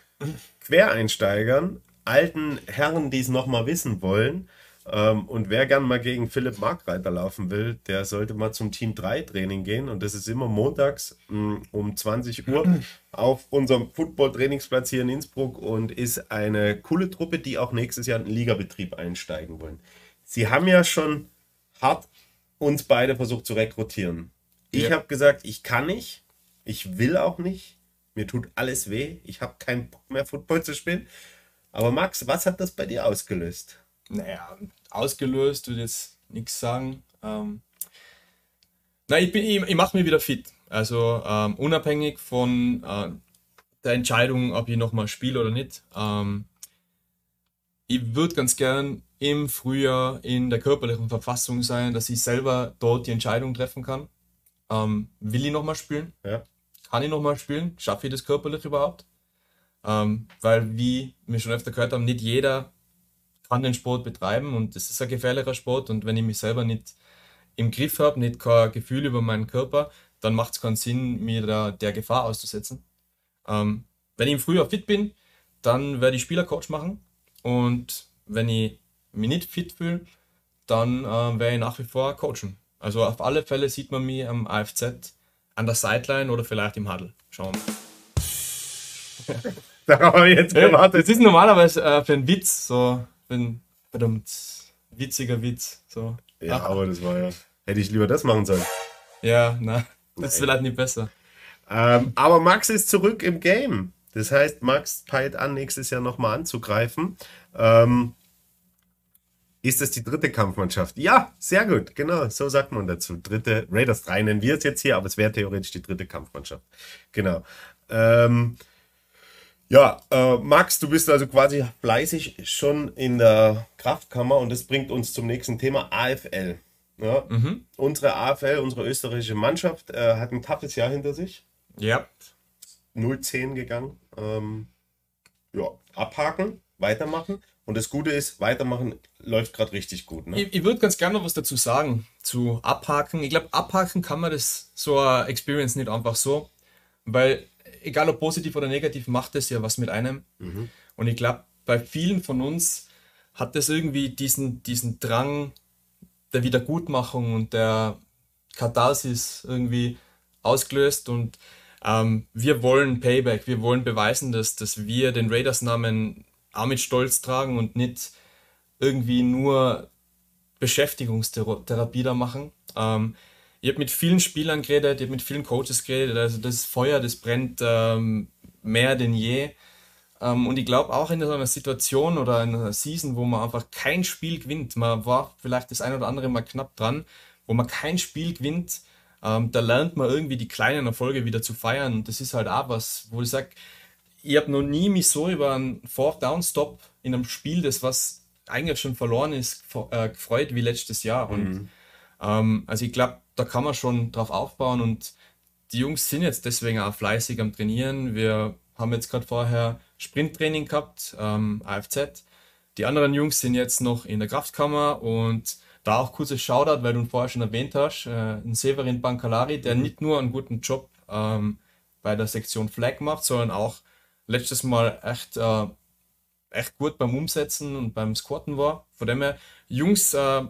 Quereinsteigern, alten Herren, die es nochmal wissen wollen. Ähm, und wer gern mal gegen Philipp Markreiter laufen will, der sollte mal zum Team 3 Training gehen. Und das ist immer montags mh, um 20 Uhr auf unserem Football-Trainingsplatz hier in Innsbruck und ist eine coole Truppe, die auch nächstes Jahr in den Ligabetrieb einsteigen wollen. Sie haben ja schon hart uns beide versucht zu rekrutieren. Ich Ja. habe gesagt, ich kann nicht, ich will auch nicht, mir tut alles weh, ich habe keinen Bock mehr Football zu spielen. Aber Max, was hat das bei dir ausgelöst? Naja, ausgelöst, würde jetzt nichts sagen. Ähm, na, ich, bin- ich, ich mache mich wieder fit. Also ähm, unabhängig von äh, der Entscheidung, ob ich nochmal spiele oder nicht. Ähm, ich würde ganz gern im Frühjahr in der körperlichen Verfassung sein, dass ich selber dort die Entscheidung treffen kann. Ähm, will ich nochmal spielen? Ja. Kann ich nochmal spielen? Schaffe ich das körperlich überhaupt? Ähm, weil, wie wir schon öfter gehört haben, nicht jeder kann den Sport betreiben und es ist ein gefährlicher Sport und wenn ich mich selber nicht im Griff habe, nicht kein Gefühl über meinen Körper, dann macht es keinen Sinn, mir da der Gefahr auszusetzen. Ähm, wenn ich im Frühjahr fit bin, dann werde ich Spielercoach machen und wenn ich mich nicht fit fühle, dann äh, werde ich nach wie vor coachen. Also auf alle Fälle sieht man mich am AFZ an der Sideline oder vielleicht im Huddle. Schauen wir mal. Da haben wir jetzt Das gewartet. ist normalerweise äh, für einen Witz, so einen verdammt witziger Witz. So. Ja, aber das war ja. Hätte ich lieber das machen sollen. Ja, na, das ist vielleicht nicht besser. Ähm, aber Max ist zurück im Game. Das heißt, Max peilt an, nächstes Jahr nochmal anzugreifen. Ähm, Ist das die dritte Kampfmannschaft? Ja, sehr gut, genau, so sagt man dazu. Dritte, Raiders 3 nennen wir es jetzt hier, aber es wäre theoretisch die dritte Kampfmannschaft. Genau. Ähm, ja, äh, Max, du bist also quasi fleißig schon in der Kraftkammer und das bringt uns zum nächsten Thema AFL. Ja, mhm. Unsere AFL, unsere österreichische Mannschaft, äh, hat ein toughes Jahr hinter sich. Ja. 0-10 gegangen. Ähm, ja, abhaken, weitermachen. Und das Gute ist, weitermachen läuft gerade richtig gut. Ne? Ich, ich würde ganz gerne noch was dazu sagen, zu abhaken. Ich glaube, abhaken kann man das so eine Experience nicht einfach so, weil egal ob positiv oder negativ, macht es ja was mit einem. Mhm. Und ich glaube, bei vielen von uns hat das irgendwie diesen, diesen Drang der Wiedergutmachung und der Katharsis irgendwie ausgelöst und ähm, wir wollen Payback, wir wollen beweisen, dass, dass wir den Raiders-Namen auch mit Stolz tragen und nicht irgendwie nur Beschäftigungstherapie da machen. Ähm, ich habe mit vielen Spielern geredet, ich habe mit vielen Coaches geredet, also das Feuer, das brennt ähm, mehr denn je. Ähm, und ich glaube auch in so einer Situation oder in einer Season, wo man einfach kein Spiel gewinnt, man war vielleicht das ein oder andere mal knapp dran, wo man kein Spiel gewinnt, ähm, da lernt man irgendwie die kleinen Erfolge wieder zu feiern. Und das ist halt auch was, wo ich sage, ich habe noch nie mich so über einen Fourth Down Stop in einem Spiel, das was eigentlich schon verloren ist, äh, gefreut wie letztes Jahr. Und mhm. ähm, also ich glaube, da kann man schon drauf aufbauen und die Jungs sind jetzt deswegen auch fleißig am Trainieren. Wir haben jetzt gerade vorher Sprinttraining gehabt, ähm, AFZ. Die anderen Jungs sind jetzt noch in der Kraftkammer und da auch kurzes Shoutout, weil du ihn vorher schon erwähnt hast, äh, ein Severin Bancalari, der mhm. nicht nur einen guten Job ähm, bei der Sektion Flag macht, sondern auch letztes Mal echt, äh, echt gut beim Umsetzen und beim Squatten war. Von dem her, Jungs, äh,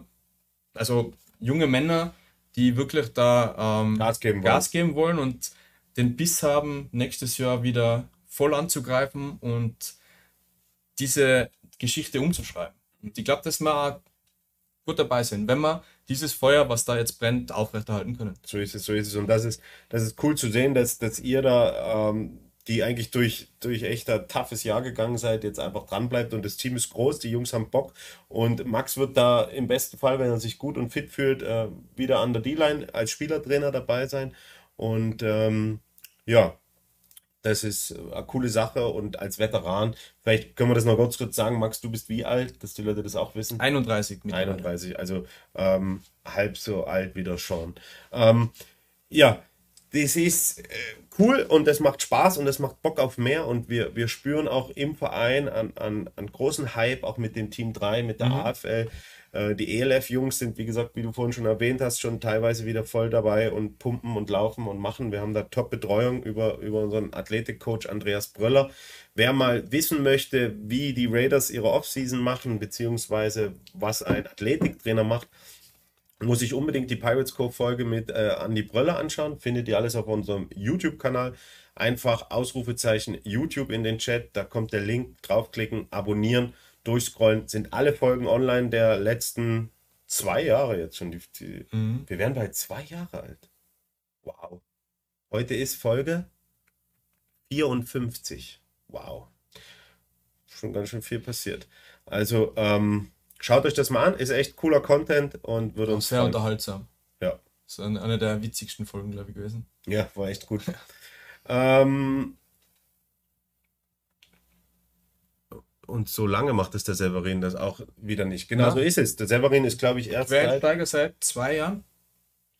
also junge Männer, die wirklich da ähm, Gas, geben, Gas wollen. geben wollen und den Biss haben, nächstes Jahr wieder voll anzugreifen und diese Geschichte umzuschreiben. Und ich glaube, dass wir gut dabei sind, wenn wir dieses Feuer, was da jetzt brennt, aufrechterhalten können. So ist es, so ist es. Und das ist, das ist cool zu sehen, dass, dass ihr da ähm, die eigentlich durch, durch echt ein toughes Jahr gegangen seid, jetzt einfach dran bleibt und das Team ist groß, die Jungs haben Bock und Max wird da im besten Fall, wenn er sich gut und fit fühlt, äh, wieder an der D-Line als Spielertrainer dabei sein und ähm, ja, das ist eine coole Sache und als Veteran, vielleicht können wir das noch kurz kurz sagen, Max, du bist wie alt, dass die Leute das auch wissen? 31. Mit 31, also ähm, halb so alt wie der Sean. Ähm, ja, das ist äh, cool und das macht Spaß und das macht Bock auf mehr und wir, wir spüren auch im Verein an, an, an großen Hype, auch mit dem Team 3, mit der mhm. AFL. Äh, die ELF-Jungs sind, wie gesagt, wie du vorhin schon erwähnt hast, schon teilweise wieder voll dabei und pumpen und laufen und machen. Wir haben da Top-Betreuung über, über unseren Athletikcoach Andreas Bröller. Wer mal wissen möchte, wie die Raiders ihre Offseason machen, beziehungsweise was ein Athletiktrainer macht, muss ich unbedingt die Pirates Cove Folge mit äh, Andy Bröller anschauen. Findet ihr alles auf unserem YouTube-Kanal. Einfach Ausrufezeichen YouTube in den Chat. Da kommt der Link. Draufklicken, abonnieren, durchscrollen. Sind alle Folgen online der letzten zwei Jahre jetzt schon. Die, die, mhm. Wir werden bald zwei Jahre alt. Wow. Heute ist Folge 54. Wow. Schon ganz schön viel passiert. Also, ähm, Schaut euch das mal an, ist echt cooler Content und wird uns. Sehr freuen. unterhaltsam. Ja. Das ist eine der witzigsten Folgen, glaube ich, gewesen. Ja, war echt gut. ähm, und so lange macht es der Severin das auch wieder nicht. Genau ja. so ist es. Der Severin ist, glaube ich, erst. Quereinsteiger seit zwei Jahren.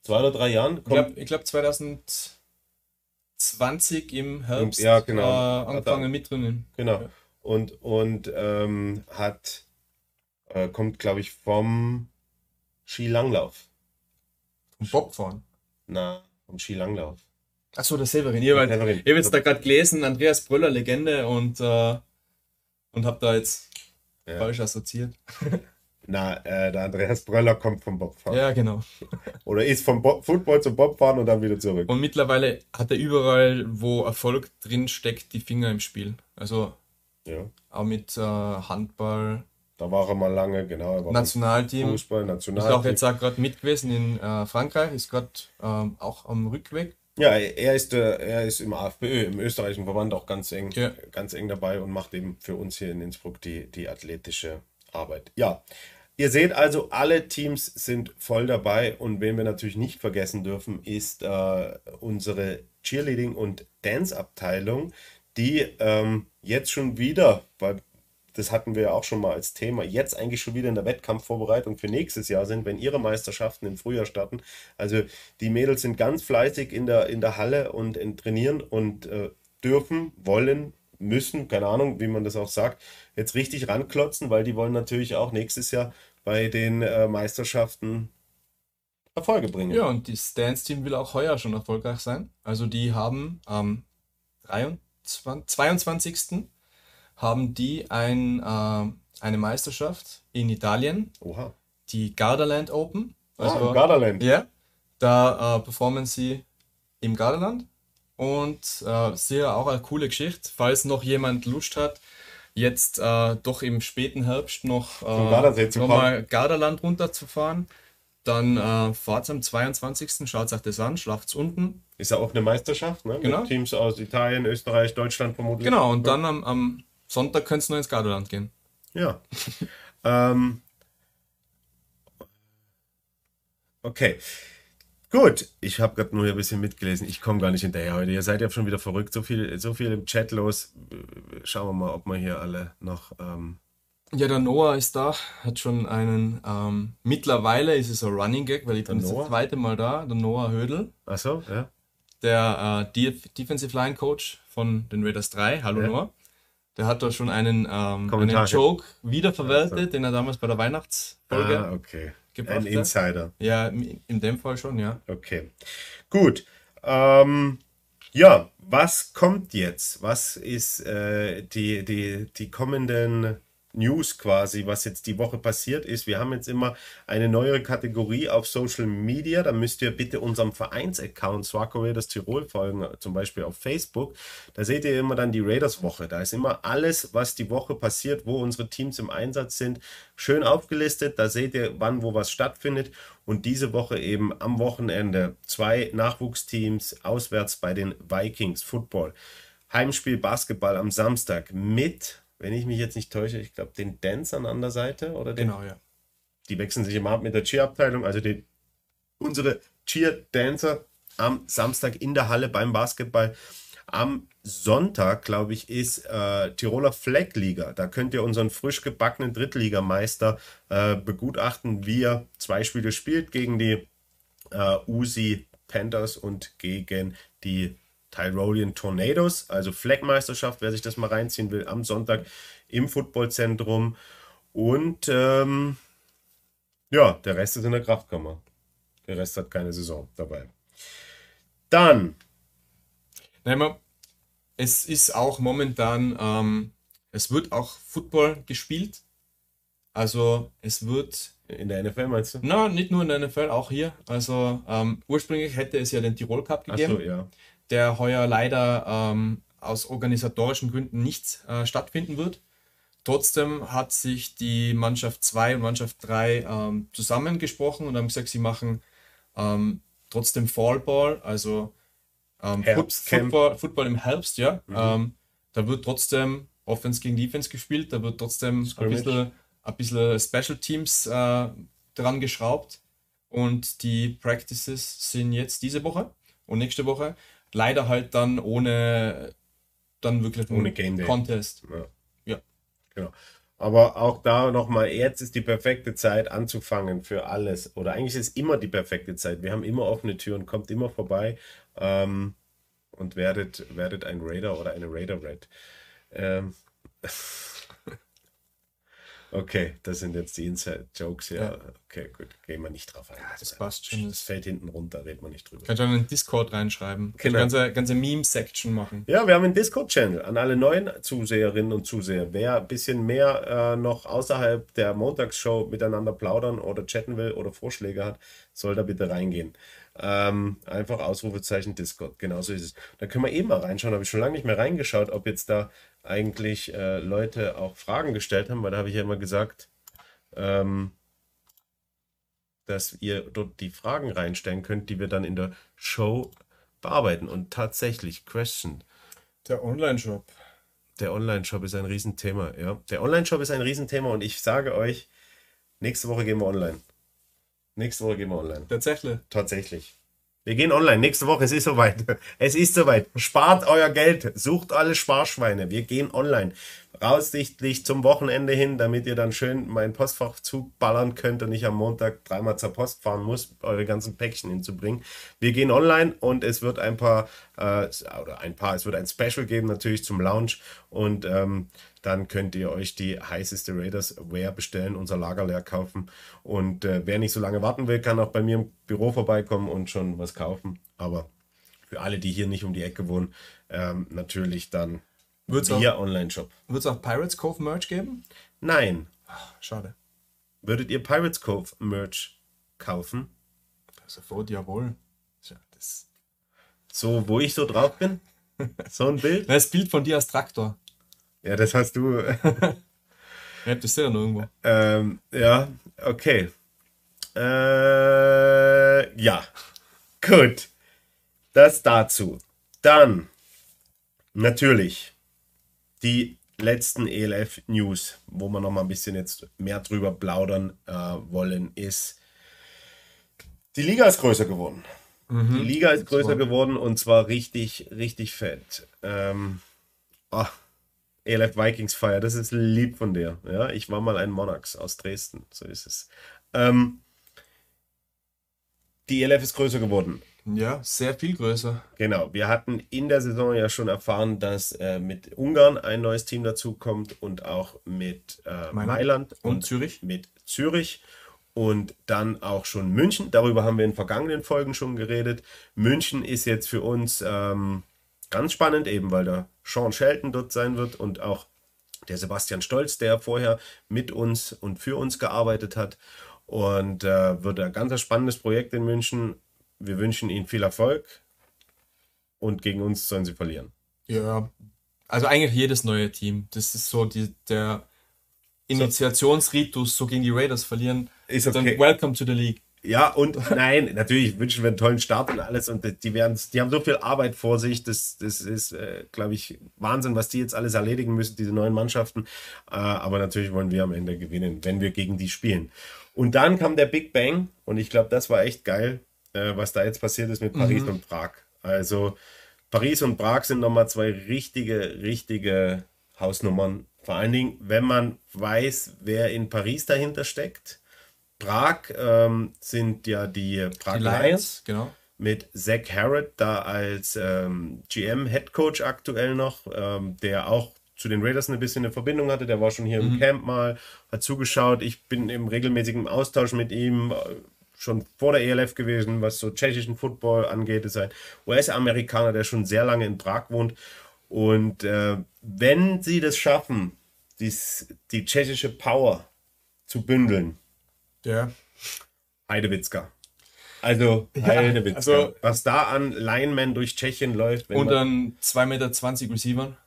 Zwei oder drei Jahren? Ich glaube glaub 2020 im Herbst ja, genau. äh, angefangen mit drinnen. Genau. Und, und ähm, hat äh, kommt, glaube ich, vom Skilanglauf. Vom Bobfahren? Na, vom Skilanglauf. Achso, der Severin. Ich habe hab jetzt da gerade gelesen, Andreas Bröller, Legende, und, äh, und habe da jetzt ja. falsch assoziiert. Na, äh, der Andreas Bröller kommt vom Bobfahren. Ja, genau. Oder ist vom Bo Football zum Bobfahren und dann wieder zurück. Und mittlerweile hat er überall, wo Erfolg drin steckt, die Finger im Spiel. Also ja. auch mit äh, Handball, da war er mal lange, genau. Nationalteam. Fußball, Nationalteam. Ist auch jetzt gerade mit gewesen in äh, Frankreich, ist gerade ähm, auch am Rückweg. Ja, er ist, äh, er ist im AFPÖ, im österreichischen Verband, auch ganz eng, ja. ganz eng dabei und macht eben für uns hier in Innsbruck die, die athletische Arbeit. Ja, Ihr seht also, alle Teams sind voll dabei und wen wir natürlich nicht vergessen dürfen, ist äh, unsere Cheerleading- und Dance-Abteilung, die ähm, jetzt schon wieder, weil das hatten wir ja auch schon mal als Thema, jetzt eigentlich schon wieder in der Wettkampfvorbereitung für nächstes Jahr sind, wenn ihre Meisterschaften im Frühjahr starten. Also die Mädels sind ganz fleißig in der, in der Halle und in, trainieren und äh, dürfen, wollen, müssen, keine Ahnung, wie man das auch sagt, jetzt richtig ranklotzen, weil die wollen natürlich auch nächstes Jahr bei den äh, Meisterschaften Erfolge bringen. Ja, und das Dance-Team will auch heuer schon erfolgreich sein. Also die haben am 23, 22. haben die ein, äh, eine Meisterschaft in Italien, Oha. die Gardaland Open. Also, ah, Gardaland. Ja, da äh, performen sie im Gardaland und äh, sehr auch eine coole Geschichte, falls noch jemand Lust hat, jetzt äh, doch im späten Herbst noch, äh, noch mal Gardaland runterzufahren. Dann äh, fahrt am 22. Schaut euch das an, schlaft es unten. Ist ja auch eine Meisterschaft, ne? Genau. Mit Teams aus Italien, Österreich, Deutschland vermutlich. Genau, und dann am, am Sonntag könnt ihr noch ins Gardaland gehen. Ja. ähm, okay. Gut, ich habe gerade nur hier ein bisschen mitgelesen. Ich komme gar nicht hinterher heute. Ihr seid ja schon wieder verrückt. So viel, so viel im Chat los. Schauen wir mal, ob wir hier alle noch. Ähm ja, der Noah ist da, hat schon einen. Ähm, mittlerweile ist es ein Running Gag, weil ich bin das zweite Mal da. Der Noah Hödel. Achso, ja. Der äh, Defensive Line Coach von den Raiders 3. Hallo ja. Noah. Der hat da schon einen, ähm, einen Joke wiederverwertet, also. den er damals bei der Weihnachtsfolge ah, okay gebracht Ein Insider. Ja, in dem Fall schon, ja. Okay. Gut. Ähm, ja, was kommt jetzt? Was ist äh, die, die, die kommenden News quasi, was jetzt die Woche passiert ist. Wir haben jetzt immer eine neue Kategorie auf Social Media. Da müsst ihr bitte unserem Vereinsaccount Swaco Raiders Tirol folgen, zum Beispiel auf Facebook. Da seht ihr immer dann die Raiders Woche. Da ist immer alles, was die Woche passiert, wo unsere Teams im Einsatz sind, schön aufgelistet. Da seht ihr, wann wo was stattfindet. Und diese Woche eben am Wochenende zwei Nachwuchsteams auswärts bei den Vikings Football. Heimspiel Basketball am Samstag mit wenn ich mich jetzt nicht täusche, ich glaube, den Dancern an der Seite oder den. Genau, ja. Die wechseln sich immer ab mit der Cheer-Abteilung, also den, unsere Cheer-Dancer am Samstag in der Halle beim Basketball. Am Sonntag, glaube ich, ist äh, Tiroler Fleckliga. Da könnt ihr unseren frisch gebackenen Drittligameister äh, begutachten, wie er zwei Spiele spielt gegen die äh, Uzi Panthers und gegen die Tyrolean Tornadoes, also Fleckmeisterschaft, wer sich das mal reinziehen will, am Sonntag im Footballzentrum. Und ähm, ja, der Rest ist in der Kraftkammer. Der Rest hat keine Saison dabei. Dann. Nein, es ist auch momentan, ähm, es wird auch Football gespielt. Also es wird. In der NFL meinst du? Nein, nicht nur in der NFL, auch hier. Also ähm, ursprünglich hätte es ja den Tirol Cup gegeben. Ach so, ja der heuer leider ähm, aus organisatorischen Gründen nicht äh, stattfinden wird. Trotzdem hat sich die Mannschaft 2 und Mannschaft 3 ähm, zusammengesprochen und haben gesagt, sie machen ähm, trotzdem Fallball, also ähm, Football, Football, im Herbst, ja. Mhm. Ähm, da wird trotzdem Offense gegen Defense gespielt, da wird trotzdem ein bisschen, ein bisschen Special Teams äh, dran geschraubt. Und die Practices sind jetzt diese Woche und nächste Woche leider halt dann ohne dann wirklich ohne Game Day. Contest. Ja. ja. Genau. Aber auch da nochmal, jetzt ist die perfekte Zeit anzufangen für alles. Oder eigentlich ist immer die perfekte Zeit. Wir haben immer offene Türen, kommt immer vorbei ähm, und werdet, werdet ein Raider oder eine Raider Red. Ähm, Okay, das sind jetzt die Inside-Jokes, ja. ja. Okay, gut, gehen wir nicht drauf ein. Ja, das passt schon. Das fällt hinten runter, redet man nicht drüber. Kannst du einen Discord reinschreiben. Genau. Kannst ganze, ganze Meme-Section machen. Ja, wir haben einen Discord-Channel an alle neuen Zuseherinnen und Zuseher. Wer ein bisschen mehr äh, noch außerhalb der Montagsshow miteinander plaudern oder chatten will oder Vorschläge hat, soll da bitte reingehen. Ähm, einfach Ausrufezeichen Discord, genauso ist es. Da können wir eben mal reinschauen, habe ich schon lange nicht mehr reingeschaut, ob jetzt da eigentlich äh, Leute auch Fragen gestellt haben, weil da habe ich ja immer gesagt, ähm, dass ihr dort die Fragen reinstellen könnt, die wir dann in der Show bearbeiten. Und tatsächlich, Question. Der Online-Shop. Der Online-Shop ist ein Riesenthema, ja. Der Online-Shop ist ein Riesenthema und ich sage euch, Nächste Woche gehen wir online. Nächste Woche gehen wir online. Tatsächlich. Tatsächlich. Wir gehen online. Nächste Woche, es ist soweit. Es ist soweit. Spart euer Geld. Sucht alle Sparschweine. Wir gehen online. Raussichtlich zum Wochenende hin, damit ihr dann schön mein Postfach zuballern könnt und ich am Montag dreimal zur Post fahren muss, eure ganzen Päckchen hinzubringen. Wir gehen online und es wird ein paar, äh, oder ein paar, es wird ein Special geben natürlich zum Launch und ähm, dann könnt ihr euch die heißeste Raiders Wear bestellen, unser Lager leer kaufen. Und äh, wer nicht so lange warten will, kann auch bei mir im Büro vorbeikommen und schon was kaufen. Aber für alle, die hier nicht um die Ecke wohnen, ähm, natürlich dann Wird's via Online-Shop. Wird es auch Pirates Cove Merch geben? Nein. Schade. Würdet ihr Pirates Cove Merch kaufen? Sofort, jawohl. Tja, das, So, wo ich so drauf bin? So ein Bild? das Bild von dir als Traktor. Ja, das hast du. Ich hab das ja noch irgendwo. Ähm, ja, okay. Äh, ja, gut. Das dazu. Dann natürlich die letzten ELF-News, wo wir noch mal ein bisschen jetzt mehr drüber plaudern äh, wollen, ist, die Liga ist größer geworden. Die Liga ist größer geworden und zwar richtig, richtig fett. Ähm, oh, ELF Vikings Fire, das ist lieb von dir. Ja, ich war mal ein Monarchs aus Dresden, so ist es. Ähm, die ELF ist größer geworden. Ja, sehr viel größer. Genau, wir hatten in der Saison ja schon erfahren, dass äh, mit Ungarn ein neues Team dazukommt und auch mit äh, Mailand. Mailand Und Zürich. mit Zürich und dann auch schon München. Darüber haben wir in vergangenen Folgen schon geredet. München ist jetzt für uns ähm, ganz spannend, eben weil da Sean Shelton dort sein wird und auch der Sebastian Stolz, der vorher mit uns und für uns gearbeitet hat. Und äh, wird ein ganz spannendes Projekt in München. Wir wünschen ihnen viel Erfolg und gegen uns sollen sie verlieren. Ja, also eigentlich jedes neue Team. Das ist so die, der Initiationsritus, so gegen die Raiders verlieren. Ist Dann okay. welcome to the league. Ja, und nein, natürlich wünschen wir einen tollen Start und alles. Und die werden, die haben so viel Arbeit vor sich. Das, das ist, äh, glaube ich, Wahnsinn, was die jetzt alles erledigen müssen, diese neuen Mannschaften. Äh, aber natürlich wollen wir am Ende gewinnen, wenn wir gegen die spielen. Und dann kam der Big Bang und ich glaube, das war echt geil, äh, was da jetzt passiert ist mit Paris und Prag. Also Paris und Prag sind nochmal zwei richtige, richtige Hausnummern. Vor allen Dingen, wenn man weiß, wer in Paris dahinter steckt. Prag ähm, sind ja die Prag Die Lions Lions, genau. mit Zach Harrod da als ähm, GM Head Coach aktuell noch, ähm, der auch zu den Raiders ein bisschen eine Verbindung hatte. Der war schon hier im Camp mal, hat zugeschaut. Ich bin im regelmäßigen Austausch mit ihm schon vor der ELF gewesen, was so tschechischen Football angeht. Ist ein US-Amerikaner, der schon sehr lange in Prag wohnt. Und äh, wenn sie das schaffen, dies, die tschechische Power zu bündeln, Ja. Heidewitzka. Also, Ja, Heidewitzka. also- was da an Linemen durch Tschechien läuft, wenn Und dann 2,20 Meter Receivern.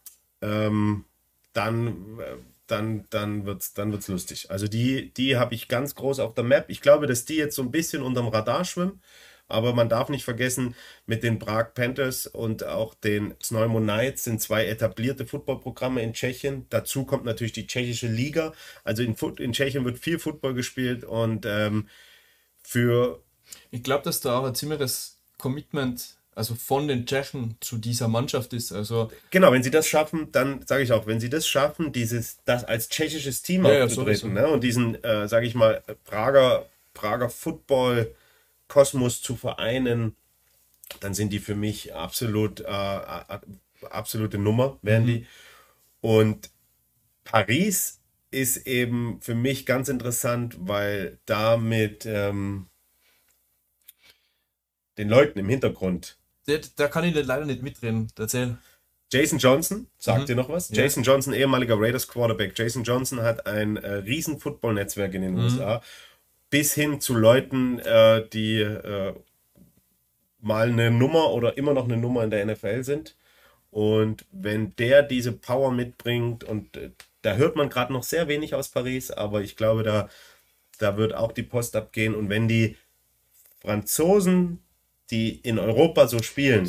ähm, dann, äh, dann, dann wird es dann wird's lustig. Also, die, die habe ich ganz groß auf der Map. Ich glaube, dass die jetzt so ein bisschen unterm Radar schwimmen. Aber man darf nicht vergessen, mit den Prag Panthers und auch den Znojmo Knights sind zwei etablierte Footballprogramme in Tschechien. Dazu kommt natürlich die tschechische Liga. Also in, in Tschechien wird viel Football gespielt und ähm, für Ich glaube, dass da auch ein ziemliches Commitment, also von den Tschechen zu dieser Mannschaft ist. Also Genau, wenn sie das schaffen, dann sage ich auch, wenn sie das schaffen, dieses, das als tschechisches Team Ja, ja, aufzutreten sowieso. ne, und diesen, äh, sage ich mal, Prager, Prager Football-Kosmos zu vereinen, dann sind die für mich absolut, äh, absolute Nummer, werden die. Und Paris ist eben für mich ganz interessant, weil da mit ähm, den Leuten im Hintergrund da, da kann ich leider nicht mitreden. Erzähl. Jason Johnson, sagt dir noch was? Ja. Jason Johnson, ehemaliger Raiders Quarterback. Jason Johnson hat ein äh, riesen Football-Netzwerk in den USA. Bis hin zu Leuten, äh, die äh, mal eine Nummer oder immer noch eine Nummer in der NFL sind. Und wenn der diese Power mitbringt, und äh, da hört man gerade noch sehr wenig aus Paris, aber ich glaube, da, da wird auch die Post abgehen. Und wenn die Franzosen, die in Europa so spielen,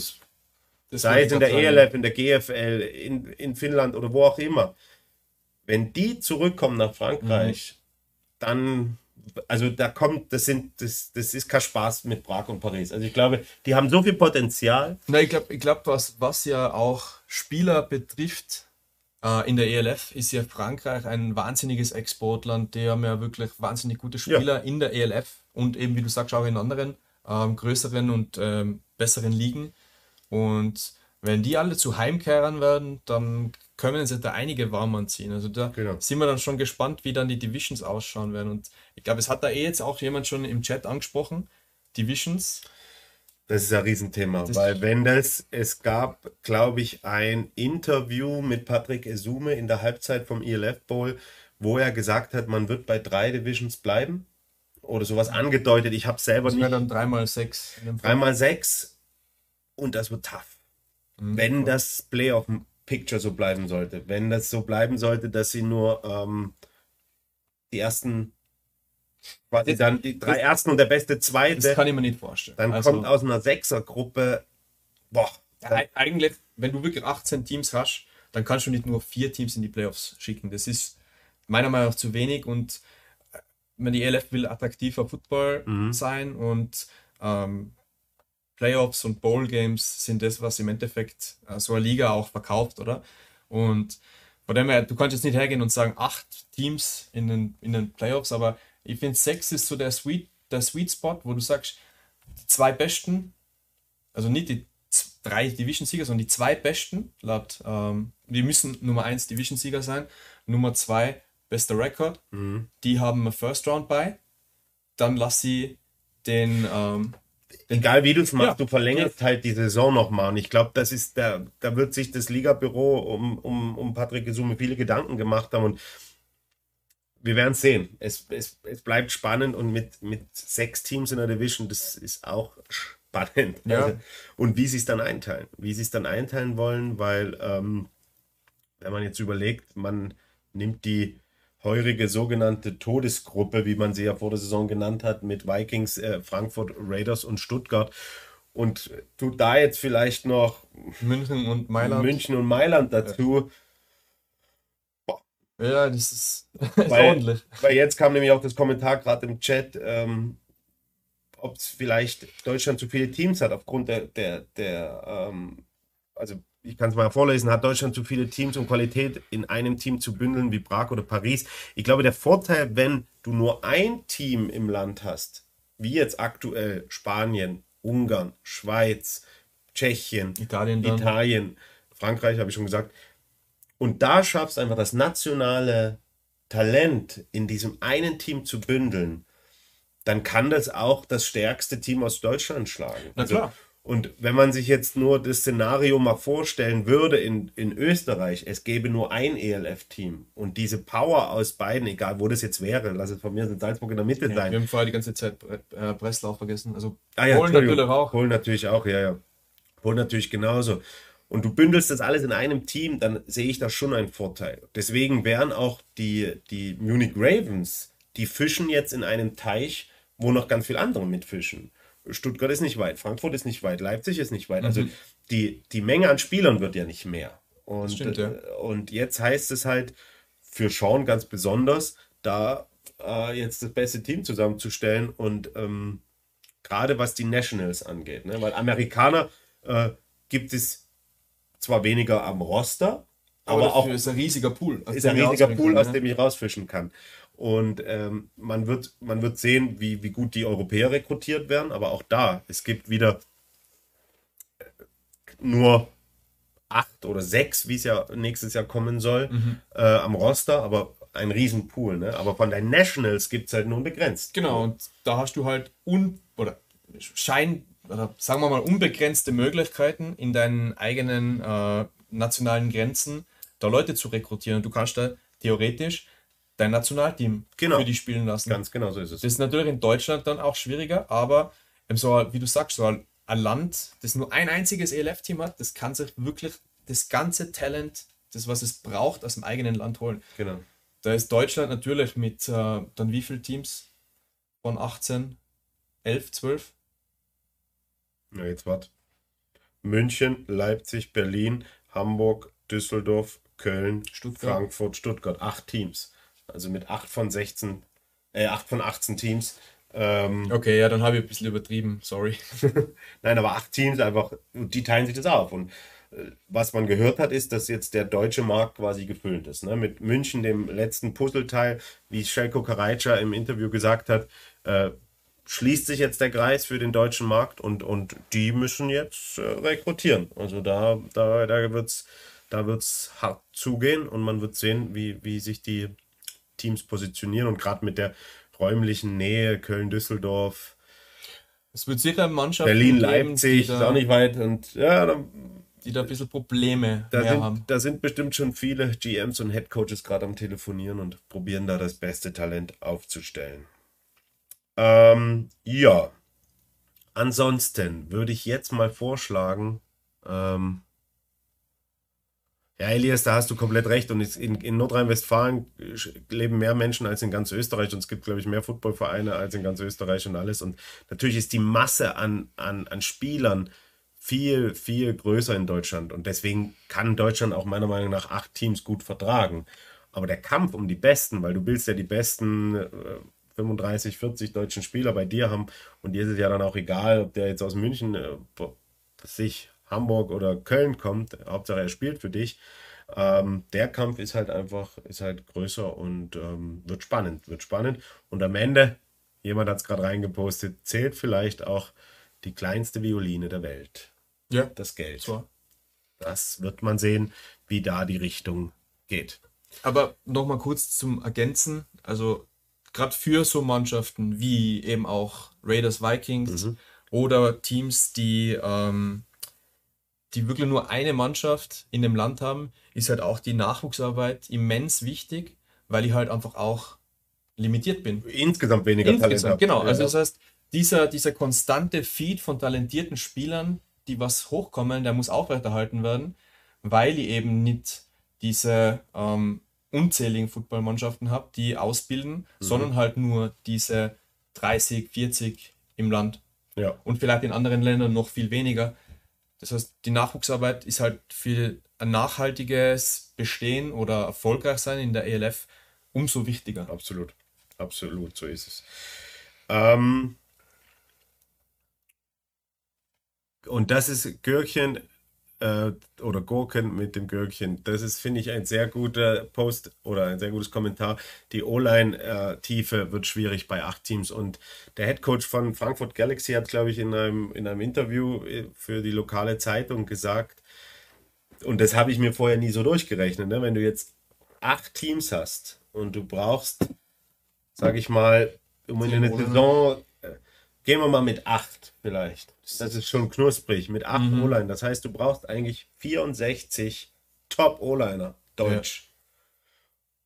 Das sei es ich in der. ELF, in der GFL, in, in Finnland oder wo auch immer, wenn die zurückkommen nach Frankreich, Mhm. dann also da kommt, das sind, das, das ist kein Spaß mit Prag und Paris. Also ich glaube, die haben so viel Potenzial. Na, ich glaube, ich glaub, was, was ja auch Spieler betrifft, äh, in der ELF ist ja Frankreich ein wahnsinniges Exportland. Die haben ja wirklich wahnsinnig gute Spieler ja. in der ELF und eben, wie du sagst, auch in anderen ähm, größeren und ähm, besseren Ligen. Und wenn die alle zu Heimkehrern werden, dann können sie da einige warm anziehen. Also da genau. sind wir dann schon gespannt, wie dann die Divisions ausschauen werden. Und ich glaube, es hat da eh jetzt auch jemand schon im Chat angesprochen. Divisions. Das ist ein Riesenthema, das weil wenn das, es gab, glaube ich, ein Interview mit Patrick Esume in der Halbzeit vom ELF Bowl, wo er gesagt hat, man wird bei drei Divisions bleiben oder sowas angedeutet. Ich habe selber das nicht. dann dreimal sechs. Dreimal sechs und das wird tough. Mhm. Wenn das Playoff Picture so bleiben sollte. Wenn das so bleiben sollte, dass sie nur ähm, die ersten quasi das, dann die drei das, ersten und der beste zweite. Das kann ich mir nicht vorstellen. Dann also, kommt aus einer Sechsergruppe. Boah. Ja, eigentlich, wenn du wirklich 18 Teams hast, dann kannst du nicht nur vier Teams in die Playoffs schicken. Das ist meiner Meinung nach zu wenig und die ELF will attraktiver Football mhm. sein und ähm, Playoffs und Bowl Games sind das, was im Endeffekt äh, so eine Liga auch verkauft, oder? Und von dem her, du kannst jetzt nicht hergehen und sagen, acht Teams in den, in den Playoffs, aber ich finde, sechs ist so der Sweet, der Sweet Spot, wo du sagst, die zwei besten, also nicht die drei Division-Sieger, sondern die zwei besten, laut, ähm, die müssen Nummer eins Division-Sieger sein, Nummer zwei bester Rekord, mhm. die haben eine First Round bei, dann lass sie den, ähm, egal wie du es machst, ja. du verlängerst halt die Saison nochmal. Und ich glaube, das ist der, da wird sich das Ligabüro um, um, um Patrick Gesume viele Gedanken gemacht haben. Und wir werden sehen. Es, es, es bleibt spannend und mit, mit sechs Teams in der Division, das ist auch spannend. Ja. Also, und wie sie es dann einteilen. Wie sie es dann einteilen wollen, weil ähm, wenn man jetzt überlegt, man nimmt die heurige sogenannte Todesgruppe, wie man sie ja vor der Saison genannt hat, mit Vikings, äh, Frankfurt, Raiders und Stuttgart. Und tut da jetzt vielleicht noch München und Mailand, München und Mailand dazu. Ja, ja das ist, weil, ordentlich. Weil jetzt kam nämlich auch das Kommentar gerade im Chat, ähm, ob es vielleicht Deutschland zu viele Teams hat aufgrund der, der, der ähm, also ich kann es mal vorlesen, hat Deutschland zu viele Teams, um Qualität in einem Team zu bündeln wie Prag oder Paris. Ich glaube, der Vorteil, wenn du nur ein Team im Land hast, wie jetzt aktuell Spanien, Ungarn, Schweiz, Tschechien, Italien, Italien Frankreich, habe ich schon gesagt, und da schaffst einfach das nationale Talent in diesem einen Team zu bündeln, dann kann das auch das stärkste Team aus Deutschland schlagen. Na klar. Also, und wenn man sich jetzt nur das Szenario mal vorstellen würde in, in Österreich, es gäbe nur ein ELF-Team und diese Power aus beiden, egal wo das jetzt wäre, lass es von mir in Salzburg in der Mitte ja, sein. Wir haben vorher die ganze Zeit äh, Breslau vergessen. Also ah, ja, Polen natürlich auch. Polen natürlich auch, ja, ja. Polen natürlich genauso. Und du bündelst das alles in einem Team, dann sehe ich da schon einen Vorteil. Deswegen wären auch die, die Munich Ravens, die fischen jetzt in einem Teich, wo noch ganz viele andere mitfischen. Stuttgart ist nicht weit, Frankfurt ist nicht weit, Leipzig ist nicht weit. Also mhm. Also die, die Menge an Spielern wird ja nicht mehr. Und, stimmt, ja. Äh, und jetzt heißt es halt für Sean ganz besonders, da äh, jetzt das beste Team zusammenzustellen und ähm, gerade was die Nationals angeht. Ne? Weil Amerikaner äh, gibt es zwar weniger am Roster, aber, aber auch ist ein riesiger Pool. Ist ein riesiger Pool, kann, aus dem ich rausfischen kann. Und ähm, man, wird, man wird sehen, wie, wie gut die Europäer rekrutiert werden. Aber auch da, es gibt wieder äh, nur acht oder sechs, wie es ja nächstes Jahr kommen soll, mhm. äh, am Roster. Aber ein Riesenpool. Ne? Aber von den Nationals gibt es halt nur begrenzt. Genau, und da hast du halt un oder Schein oder sagen wir mal unbegrenzte Möglichkeiten in deinen eigenen äh, nationalen Grenzen da Leute zu rekrutieren. Und du kannst da theoretisch dein Nationalteam genau. für die spielen lassen. Ganz genau so ist es. Das ist natürlich in Deutschland dann auch schwieriger, aber so, wie du sagst, so ein Land, das nur ein einziges ELF-Team hat, das kann sich wirklich das ganze Talent, das was es braucht, aus dem eigenen Land holen. Genau. Da ist Deutschland natürlich mit äh, dann wie viele Teams? Von 18, 11, 12? Ja, jetzt warte. München, Leipzig, Berlin, Hamburg, Düsseldorf, Köln, Stuttgart. Frankfurt, Stuttgart. Acht Teams. Also mit 8 von 16 äh, 8 von 18 Teams. Ähm, okay, ja, dann habe ich ein bisschen übertrieben, sorry. Nein, aber acht Teams einfach, die teilen sich das auf. Und äh, was man gehört hat, ist, dass jetzt der deutsche Markt quasi gefüllt ist. Ne? Mit München, dem letzten Puzzleteil, wie Shelko Karajca im Interview gesagt hat, äh, schließt sich jetzt der Kreis für den deutschen Markt und, und die müssen jetzt äh, rekrutieren. Also da, da, da wird es da wird's hart zugehen und man wird sehen, wie, wie sich die Teams positionieren und gerade mit der räumlichen Nähe, Köln-Düsseldorf. Es wird sicher Mannschaften Berlin-Leipzig, ist auch nicht weit und ja, da, die da ein bisschen Probleme da sind, haben. Da sind bestimmt schon viele GMs und Headcoaches gerade am Telefonieren und probieren da das beste Talent aufzustellen. Ähm, ja. Ansonsten würde ich jetzt mal vorschlagen, ähm, ja, Elias, da hast du komplett recht. Und in, in Nordrhein-Westfalen leben mehr Menschen als in ganz Österreich. Und es gibt, glaube ich, mehr Footballvereine als in ganz Österreich und alles. Und natürlich ist die Masse an, an, an Spielern viel, viel größer in Deutschland. Und deswegen kann Deutschland auch meiner Meinung nach acht Teams gut vertragen. Aber der Kampf um die Besten, weil du willst ja die besten äh, 35, 40 deutschen Spieler bei dir haben. Und dir ist es ja dann auch egal, ob der jetzt aus München, äh, sich Hamburg oder Köln kommt. Hauptsache er spielt für dich. Ähm, der Kampf ist halt einfach, ist halt größer und ähm, wird spannend, wird spannend. Und am Ende, jemand hat es gerade reingepostet, zählt vielleicht auch die kleinste Violine der Welt. Ja. Das Geld. So. Das wird man sehen, wie da die Richtung geht. Aber nochmal kurz zum Ergänzen. Also gerade für so Mannschaften wie eben auch Raiders Vikings mhm. oder Teams, die, ähm, die wirklich nur eine Mannschaft in dem Land haben, ist halt auch die Nachwuchsarbeit immens wichtig, weil ich halt einfach auch limitiert bin. Insgesamt weniger Insgesamt, Talent. Genau, also das heißt, dieser, dieser konstante Feed von talentierten Spielern, die was hochkommen, der muss aufrechterhalten werden, weil ich eben nicht diese ähm, unzähligen Footballmannschaften habe, die ausbilden, mhm. sondern halt nur diese 30, 40 im Land. Ja. Und vielleicht in anderen Ländern noch viel weniger. Das heißt, die Nachwuchsarbeit ist halt für ein nachhaltiges Bestehen oder erfolgreich sein in der ELF umso wichtiger. Absolut. Absolut, so ist es. Ähm und das ist Görchen äh, oder Gurken mit dem Gürkchen. Das ist, finde ich, ein sehr guter Post oder ein sehr gutes Kommentar. Die O-Line-Tiefe wird schwierig bei acht Teams. Und der Head Coach von Frankfurt Galaxy hat, glaube ich, in einem, in einem Interview äh, für die lokale Zeitung gesagt, und das habe ich mir vorher nie so durchgerechnet, ne? wenn du jetzt acht Teams hast und du brauchst, sage ich mal, um in eine Saison Gehen wir mal mit 8 vielleicht. Das ist schon knusprig. Mit 8 mhm. O-Line. Das heißt, du brauchst eigentlich 64 Top-O-Liner. Deutsch. Ja.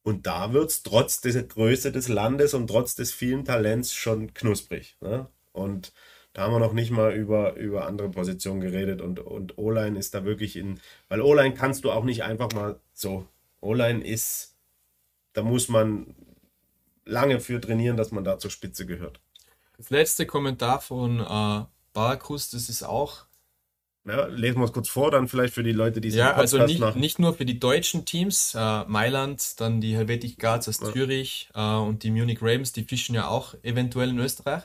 Und da wird es trotz der Größe des Landes und trotz des vielen Talents schon knusprig. Ne? Und da haben wir noch nicht mal über, über andere Positionen geredet. Und, und O-Line ist da wirklich in. Weil O-Line kannst du auch nicht einfach mal so. O-Line ist. Da muss man lange für trainieren, dass man da zur Spitze gehört. Das letzte Kommentar von äh, Barakus, das ist auch. Ja, lesen wir es kurz vor, dann vielleicht für die Leute, die es Ja, also nicht, nicht nur für die deutschen Teams, äh, Mailand, dann die Helvetic Guards aus ja. Zürich äh, und die Munich Ravens, die fischen ja auch eventuell in Österreich.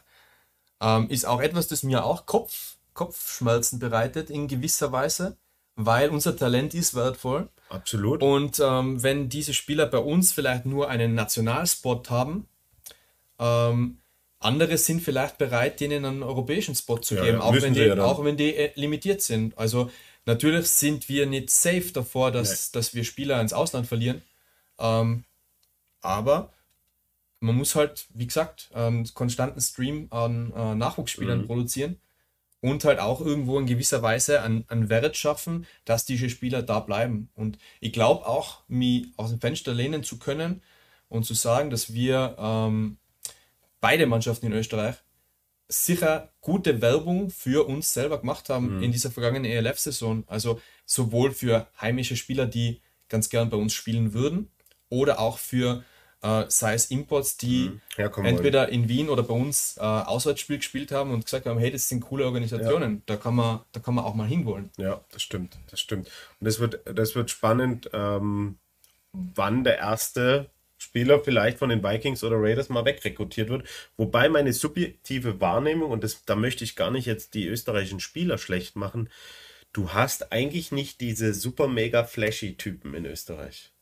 Ähm, ist auch etwas, das mir auch Kopf, Kopfschmerzen bereitet in gewisser Weise, weil unser Talent ist wertvoll. Absolut. Und ähm, wenn diese Spieler bei uns vielleicht nur einen Nationalspot haben, ähm, andere sind vielleicht bereit, denen einen europäischen Spot zu geben, ja, auch, wenn die, auch wenn die äh, limitiert sind. Also natürlich sind wir nicht safe davor, dass, nee. dass wir Spieler ins Ausland verlieren. Ähm, aber man muss halt, wie gesagt, einen konstanten Stream an äh, Nachwuchsspielern mhm. produzieren und halt auch irgendwo in gewisser Weise einen, einen Wert schaffen, dass diese Spieler da bleiben. Und ich glaube auch, mich aus dem Fenster lehnen zu können und zu sagen, dass wir ähm, beide Mannschaften in Österreich sicher gute Werbung für uns selber gemacht haben mhm. in dieser vergangenen ELF-Saison. Also sowohl für heimische Spieler, die ganz gern bei uns spielen würden, oder auch für äh, sei es Imports, die mhm. entweder wollen. in Wien oder bei uns äh, Auswärtsspiel gespielt haben und gesagt haben, hey, das sind coole Organisationen, ja. da, kann man, da kann man auch mal hinwollen. Ja, das stimmt, das stimmt. Und das wird, das wird spannend, ähm, wann der erste Spieler vielleicht von den Vikings oder Raiders mal wegrekrutiert wird. Wobei meine subjektive Wahrnehmung, und das, da möchte ich gar nicht jetzt die österreichischen Spieler schlecht machen, du hast eigentlich nicht diese super mega flashy Typen in Österreich.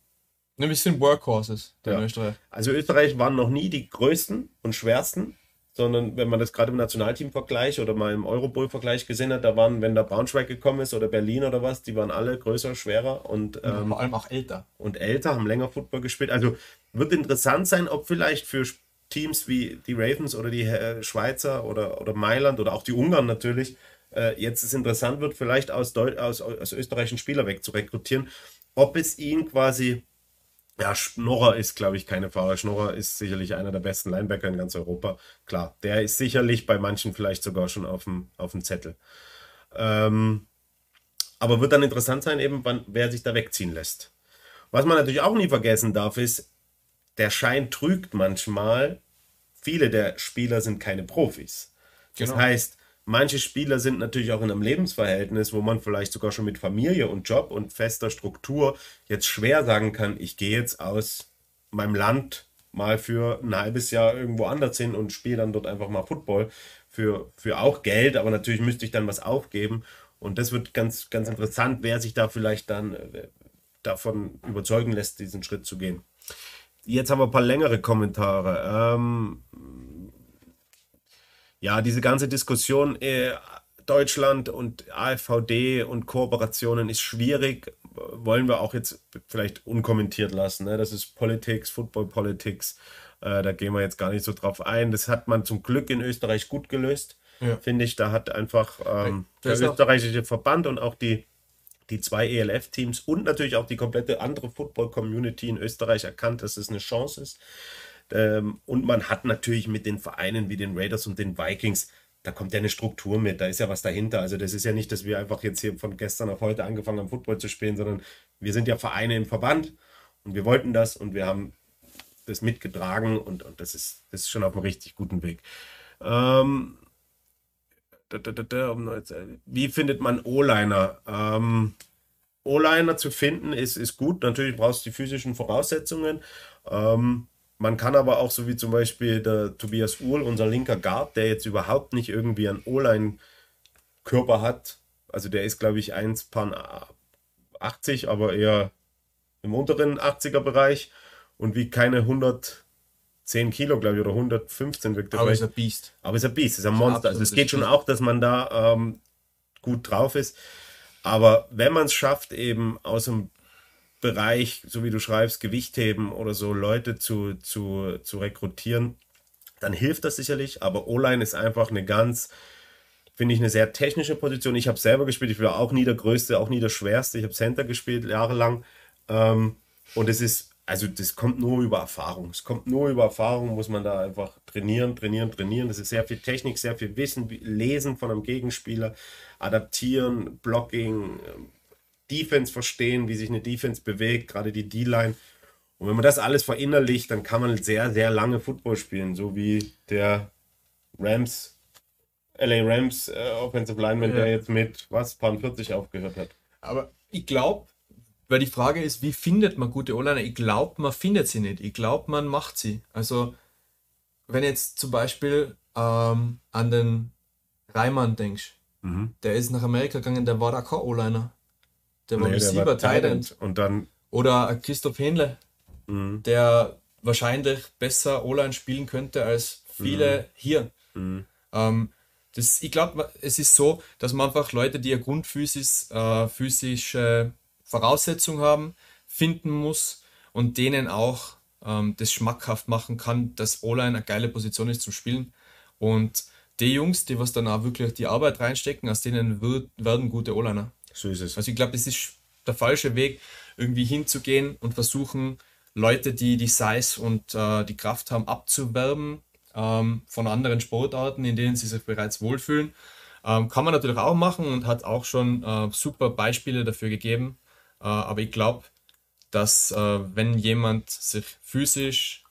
Wir sind Workhorses ja. in Österreich. Also Österreich waren noch nie die größten und schwersten, sondern wenn man das gerade im Nationalteam-Vergleich oder mal im Eurobowl-Vergleich gesehen hat, da waren, wenn da Braunschweig gekommen ist oder Berlin oder was, die waren alle größer, schwerer und ähm, vor allem auch älter. Und älter, haben länger Football gespielt. Also wird interessant sein, ob vielleicht für Teams wie die Ravens oder die äh, Schweizer oder, oder Mailand oder auch die Ungarn natürlich, äh, jetzt es interessant wird, vielleicht aus, Deu aus, aus österreichischen Spieler wegzurekrutieren, ob es ihn quasi ja, Schnorrer ist, glaube ich, keine Fahrer. Schnorrer ist sicherlich einer der besten Linebacker in ganz Europa. Klar, der ist sicherlich bei manchen vielleicht sogar schon auf dem, auf dem Zettel. Ähm, aber wird dann interessant sein, eben, wann, wer sich da wegziehen lässt. Was man natürlich auch nie vergessen darf, ist, der Schein trügt manchmal. Viele der Spieler sind keine Profis. Das genau. heißt, manche Spieler sind natürlich auch in einem Lebensverhältnis, wo man vielleicht sogar schon mit Familie und Job und fester Struktur jetzt schwer sagen kann, ich gehe jetzt aus meinem Land mal für ein halbes Jahr irgendwo anders hin und spiele dann dort einfach mal Football für, für auch Geld, aber natürlich müsste ich dann was aufgeben. Und das wird ganz, ganz interessant, wer sich da vielleicht dann äh, davon überzeugen lässt, diesen Schritt zu gehen. Jetzt haben wir ein paar längere Kommentare. Ähm, ja, diese ganze Diskussion äh, Deutschland und AfVD und Kooperationen ist schwierig. Wollen wir auch jetzt vielleicht unkommentiert lassen. Ne? Das ist Politics, Football Politics. Äh, da gehen wir jetzt gar nicht so drauf ein. Das hat man zum Glück in Österreich gut gelöst, ja. finde ich. Da hat einfach ähm, der österreichische Verband und auch die, die zwei ELF-Teams und natürlich auch die komplette andere Football-Community in Österreich erkannt, dass es eine Chance ist. Ähm, und man hat natürlich mit den Vereinen wie den Raiders und den Vikings, da kommt ja eine Struktur mit, da ist ja was dahinter. Also das ist ja nicht, dass wir einfach jetzt hier von gestern auf heute angefangen haben, Football zu spielen, sondern wir sind ja Vereine im Verband und wir wollten das und wir haben das mitgetragen und, und das, ist, das ist schon auf einem richtig guten Weg. Ähm, wie findet man O-Liner? Ähm, O-Liner zu finden ist, ist gut. Natürlich brauchst du die physischen Voraussetzungen. Ähm, man kann aber auch, so wie zum Beispiel der Tobias Uhl, unser linker Guard, der jetzt überhaupt nicht irgendwie einen O-Line-Körper hat. Also der ist, glaube ich, 1,80, aber eher im unteren 80er-Bereich und wiegt keine 110 Kilo, glaube ich, oder 115 wirkt er. Aber ist ein Biest. Aber ist ein Biest, ist ein Monster. Also es geht schon auch, dass man da ähm, gut drauf ist. Aber wenn man es schafft, eben aus dem Bereich, so wie du schreibst, Gewichtheben oder so Leute zu, zu, zu rekrutieren, dann hilft das sicherlich. Aber O-Line ist einfach eine ganz, finde ich, eine sehr technische Position. Ich habe selber gespielt, ich war auch nie der Größte, auch nie der Schwerste. Ich habe Center gespielt, jahrelang. Ähm, und es ist, also das kommt nur über Erfahrung. Es kommt nur über Erfahrung, muss man da einfach trainieren, trainieren, trainieren. Das ist sehr viel Technik, sehr viel Wissen, Lesen von einem Gegenspieler, adaptieren, Blocking, Defense verstehen, wie sich eine Defense bewegt, gerade die D-Line. Und wenn man das alles verinnerlicht, dann kann man sehr, sehr lange Football spielen, so wie der Rams, LA Rams äh, Offensive Lineman, ja. der jetzt mit was, paar 40 aufgehört hat. Aber ich glaube, weil die Frage ist, wie findet man gute O-Liner? Ich glaube, man findet sie nicht. Ich glaube, man macht sie. Also, wenn jetzt zum Beispiel ähm, an den Reimann denkst, mhm. der ist nach Amerika gegangen, der war da kein O-Liner. Der war nee, Receiver, Tight Und dann. Oder Christoph Hähnle, mhm. der wahrscheinlich besser O-Line spielen könnte als viele mhm. hier. Mhm. Ähm, das, ich glaube, es ist so, dass man einfach Leute, die eine Grundphysis, äh, physische Voraussetzung haben, finden muss und denen auch ähm, das schmackhaft machen kann, dass O-Line eine geile Position ist zum Spielen. Und die Jungs, die was dann auch wirklich die Arbeit reinstecken, aus denen wird, werden gute O-Liner. So ist es. Also ich glaube, es ist der falsche Weg, irgendwie hinzugehen und versuchen, Leute, die die Size und äh, die Kraft haben, abzuwerben ähm, von anderen Sportarten, in denen sie sich bereits wohlfühlen. Ähm, kann man natürlich auch machen und hat auch schon äh, super Beispiele dafür gegeben. Äh, aber ich glaube, dass äh, wenn jemand sich physisch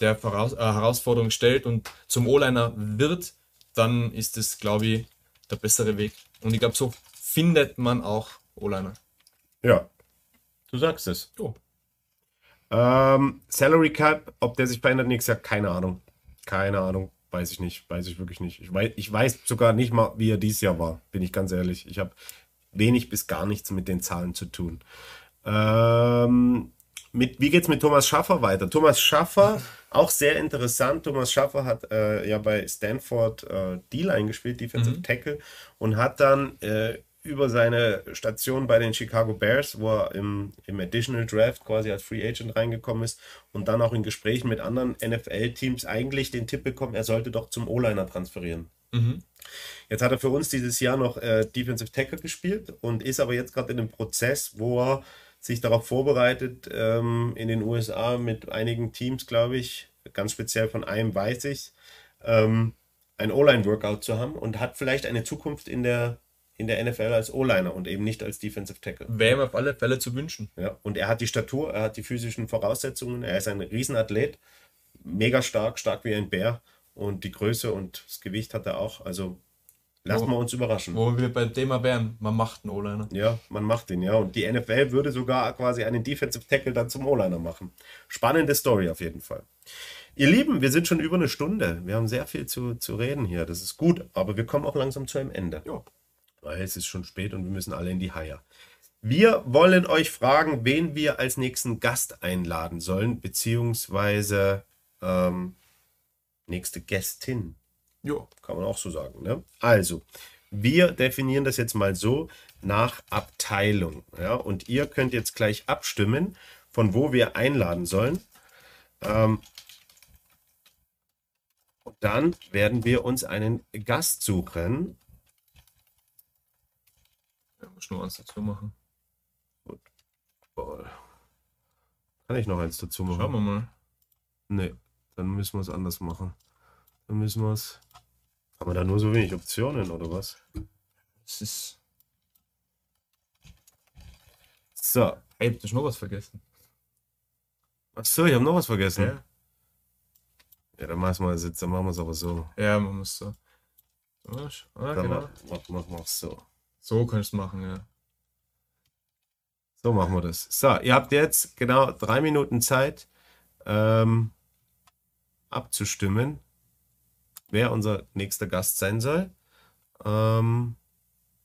der Voraus äh, Herausforderung stellt und zum O-Liner wird, dann ist es, glaube ich, der bessere Weg. Und ich glaube, so findet man auch O-Liner. Ja, du sagst es. Oh. Ähm, Salary Cap, ob der sich verändert nächstes Jahr, keine Ahnung. Keine Ahnung. Weiß ich nicht. Weiß ich wirklich nicht. Ich weiß, ich weiß sogar nicht mal, wie er dieses Jahr war, bin ich ganz ehrlich. Ich habe wenig bis gar nichts mit den Zahlen zu tun. Ähm, mit, wie es mit Thomas Schaffer weiter? Thomas Schaffer, auch sehr interessant. Thomas Schaffer hat äh, ja bei Stanford äh, D-Line gespielt, Defensive mhm. Tackle, und hat dann äh, über seine Station bei den Chicago Bears, wo er im, im Additional Draft quasi als Free Agent reingekommen ist und dann auch in Gesprächen mit anderen NFL-Teams eigentlich den Tipp bekommen, er sollte doch zum O-Liner transferieren. Mhm. Jetzt hat er für uns dieses Jahr noch äh, Defensive Tackle gespielt und ist aber jetzt gerade in einem Prozess, wo er sich darauf vorbereitet, ähm, in den USA mit einigen Teams, glaube ich, ganz speziell von einem weiß ich, ähm, ein O-Line-Workout zu haben und hat vielleicht eine Zukunft in der in der NFL als O-Liner und eben nicht als Defensive Tackle. Wäre ihm auf alle Fälle zu wünschen. Ja, und er hat die Statur, er hat die physischen Voraussetzungen, er ist ein Riesenathlet, mega stark, stark wie ein Bär und die Größe und das Gewicht hat er auch. Also lassen wir uns überraschen. Wo wir beim Thema wären, man macht einen O-Liner. Ja, man macht ihn, ja. Und die NFL würde sogar quasi einen Defensive Tackle dann zum O-Liner machen. Spannende Story auf jeden Fall. Ihr Lieben, wir sind schon über eine Stunde. Wir haben sehr viel zu, zu reden hier. Das ist gut, aber wir kommen auch langsam zu einem Ende. Ja weil es ist schon spät und wir müssen alle in die Haie. Wir wollen euch fragen, wen wir als nächsten Gast einladen sollen, beziehungsweise ähm, nächste Gästin. Ja, kann man auch so sagen. Ne? Also, wir definieren das jetzt mal so nach Abteilung. Ja? Und ihr könnt jetzt gleich abstimmen, von wo wir einladen sollen. Ähm, und dann werden wir uns einen Gast suchen. Nur eins dazu machen. Football. Kann ich noch eins dazu machen? Schauen wir mal. Nee, dann müssen wir es anders machen. Dann müssen wir es. Haben wir da nur so wenig Optionen oder was? Es ist. So. Hey, habt ihr noch was vergessen? Achso, ich habe noch was vergessen. Ja. Ja, dann machen wir es jetzt, dann machen wir es aber so. Ja, man muss so. Ah, genau. Mach, mach, mach so. So kannst du machen, ja. So machen wir das. So, ihr habt jetzt genau drei Minuten Zeit, ähm, abzustimmen, wer unser nächster Gast sein soll. Ähm,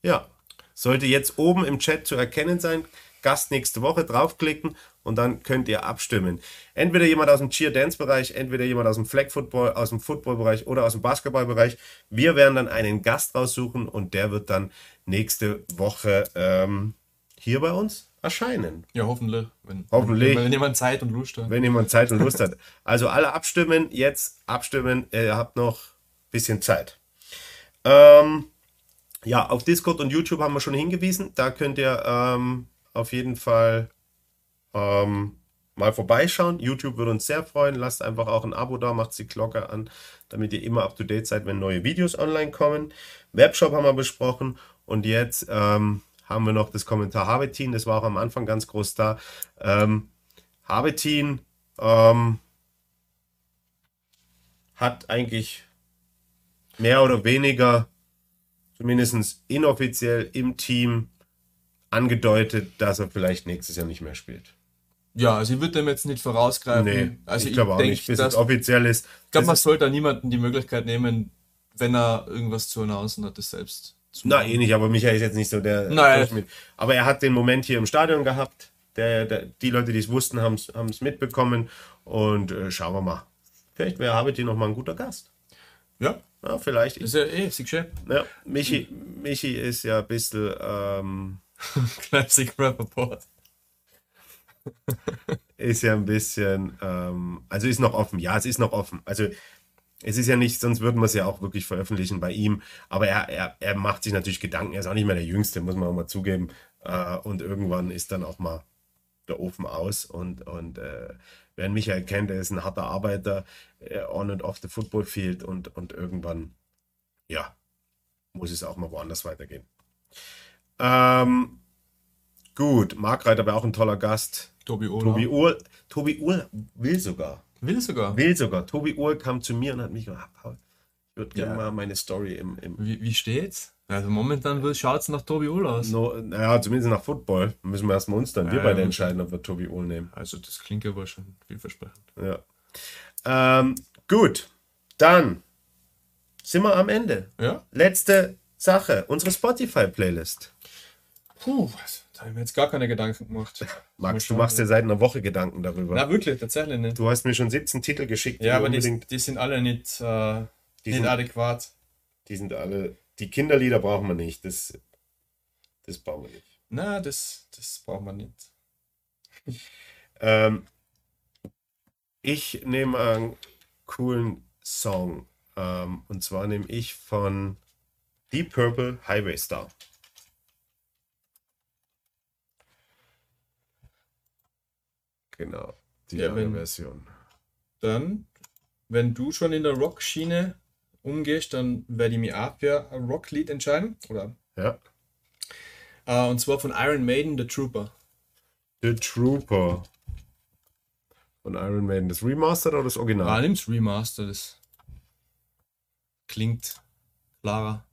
ja, sollte jetzt oben im Chat zu erkennen sein. Gast nächste Woche draufklicken und dann könnt ihr abstimmen. Entweder jemand aus dem Cheer-Dance-Bereich, entweder jemand aus dem Flag-Football, aus dem Football-Bereich oder aus dem Basketball-Bereich. Wir werden dann einen Gast raussuchen und der wird dann nächste Woche ähm, hier bei uns erscheinen. Ja, hoffentlich. Wenn, hoffentlich. Wenn, wenn, jemand Zeit und Lust hat. Wenn jemand Zeit und Lust hat. Also alle abstimmen, jetzt abstimmen. Ihr habt noch ein bisschen Zeit. Ähm, ja, auf Discord und YouTube haben wir schon hingewiesen. Da könnt ihr ähm, auf jeden Fall ähm, mal vorbeischauen. YouTube würde uns sehr freuen. Lasst einfach auch ein Abo da, macht die Glocke an, damit ihr immer up to date seid, wenn neue Videos online kommen. Webshop haben wir besprochen und jetzt ähm, haben wir noch das Kommentar Habetin. Das war auch am Anfang ganz groß da. Ähm, Habetin ähm, hat eigentlich mehr oder weniger, zumindest inoffiziell im Team, angedeutet, dass er vielleicht nächstes Jahr nicht mehr spielt. Ja, also ich würde dem jetzt nicht vorausgreifen. Nee, also ich glaube auch denk, nicht, bis es offiziell ist. Ich glaube, man sollte da niemanden die Möglichkeit nehmen, wenn er irgendwas zu announcen hat, das selbst Na, eh nicht, aber Michael ist jetzt nicht so der. Nein. Aber er hat den Moment hier im Stadion gehabt. Der, der die Leute, die es wussten, haben es mitbekommen. Und äh, schauen wir mal. Vielleicht wäre Habiti noch mal ein guter Gast. Ja. Ja, vielleicht. ist ja eh, du Ja, Michi, Michi ist ja ein bisschen. Ähm, Classic Rappaport. ist ja ein bisschen, ähm, also ist noch offen. Ja, es ist noch offen. Also es ist ja nicht, sonst würden wir es ja auch wirklich veröffentlichen bei ihm. Aber er, er, er macht sich natürlich Gedanken. Er ist auch nicht mehr der Jüngste, muss man auch mal zugeben. Äh, und irgendwann ist dann auch mal der Ofen aus. Und, und äh, wer Michael kennt, er ist ein harter Arbeiter äh, on and off the football field. Und, und irgendwann, ja, muss es auch mal woanders weitergehen. Ähm, gut, Mark Reiter wäre auch ein toller Gast. Tobi Uhl. Tobi Uhl, Tobi Uhl will sogar. Will sogar. Will sogar. Tobi Uhl kam zu mir und hat mich gesagt, ah, Paul, ich würde gerne ja. mal meine Story im. im wie, wie steht's? Also momentan schaut es nach Tobi Uhl aus. No, naja, zumindest nach Football. Müssen wir erstmal uns dann, wir Ja, beide ja. entscheiden, ob wir Tobi Uhl nehmen. Also das klingt aber schon vielversprechend. Ja. Ähm, gut, dann sind wir am Ende. Ja? Letzte Sache, unsere Spotify-Playlist. Puh, da habe ich mir jetzt gar keine Gedanken gemacht. Max, du machst dir seit einer Woche Gedanken darüber. Na wirklich, tatsächlich nicht. Du hast mir schon 17 Titel geschickt, Ja, die aber die, die sind alle nicht, äh, Die nicht sind- adäquat. die sind alle, die Kinderlieder brauchen wir nicht, das, das brauchen wir nicht. Na, das, das braucht man nicht. Ähm, ich nehme einen coolen Song. Ähm, und zwar nehme ich von Deep Purple Highway Star. Genau, die Ja, lange wenn- Version. Dann, wenn du schon in der Rock-Schiene umgehst, dann werde ich mich auch für ein Rock-Lied entscheiden. Oder, Ja. äh, und zwar von Iron Maiden, The Trooper. The Trooper. Von Iron Maiden. Das Remastered oder das Ah, Original? nimm's Remaster, das klingt klarer.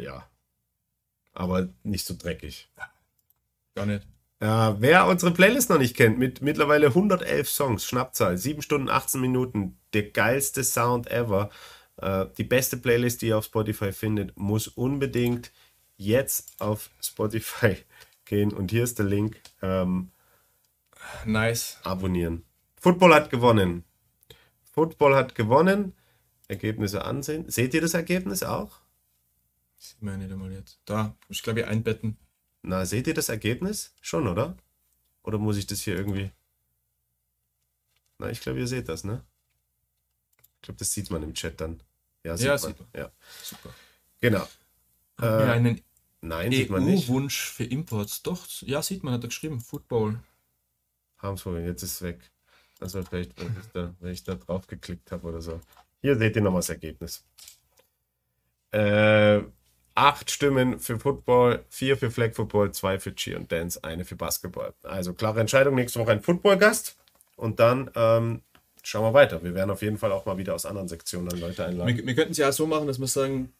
Ja. Aber nicht so dreckig. Gar nicht. Ja, wer unsere Playlist noch nicht kennt, mit mittlerweile 111 Songs, Schnappzahl, 7 Stunden, 18 Minuten, der geilste Sound ever, äh, die beste Playlist, die ihr auf Spotify findet, muss unbedingt jetzt auf Spotify gehen und hier ist der Link, ähm, Nice. abonnieren. Football hat gewonnen. Football hat gewonnen. Ergebnisse ansehen. Seht ihr das Ergebnis auch? Sieht man ja nicht einmal jetzt. Da, muss ich glaube ich einbetten. Na, seht ihr das Ergebnis? Schon, oder? Oder muss ich das hier irgendwie. Na, ich glaube, ihr seht das, ne? Ich glaube, das sieht man im Chat dann. Ja, sieht Ja, man. man. Ja. Super. Genau. Haben Äh, einen nein, sieht man nicht. EU-Wunsch für Imports. Doch, ja, sieht man, hat er geschrieben. Football. Harmsvogel, jetzt ist es weg. War vielleicht, wenn ich da, wenn ich da drauf geklickt habe oder so. Hier seht ihr nochmal das Ergebnis. Äh, acht Stimmen für Football, vier für Flag Football, zwei für Cheer und Dance, eine für Basketball. Also klare Entscheidung, nächste Woche ein Football-Gast. Und dann ähm, schauen wir weiter. Wir werden auf jeden Fall auch mal wieder aus anderen Sektionen dann Leute einladen. Wir, wir könnten es ja auch so machen, dass wir sagen,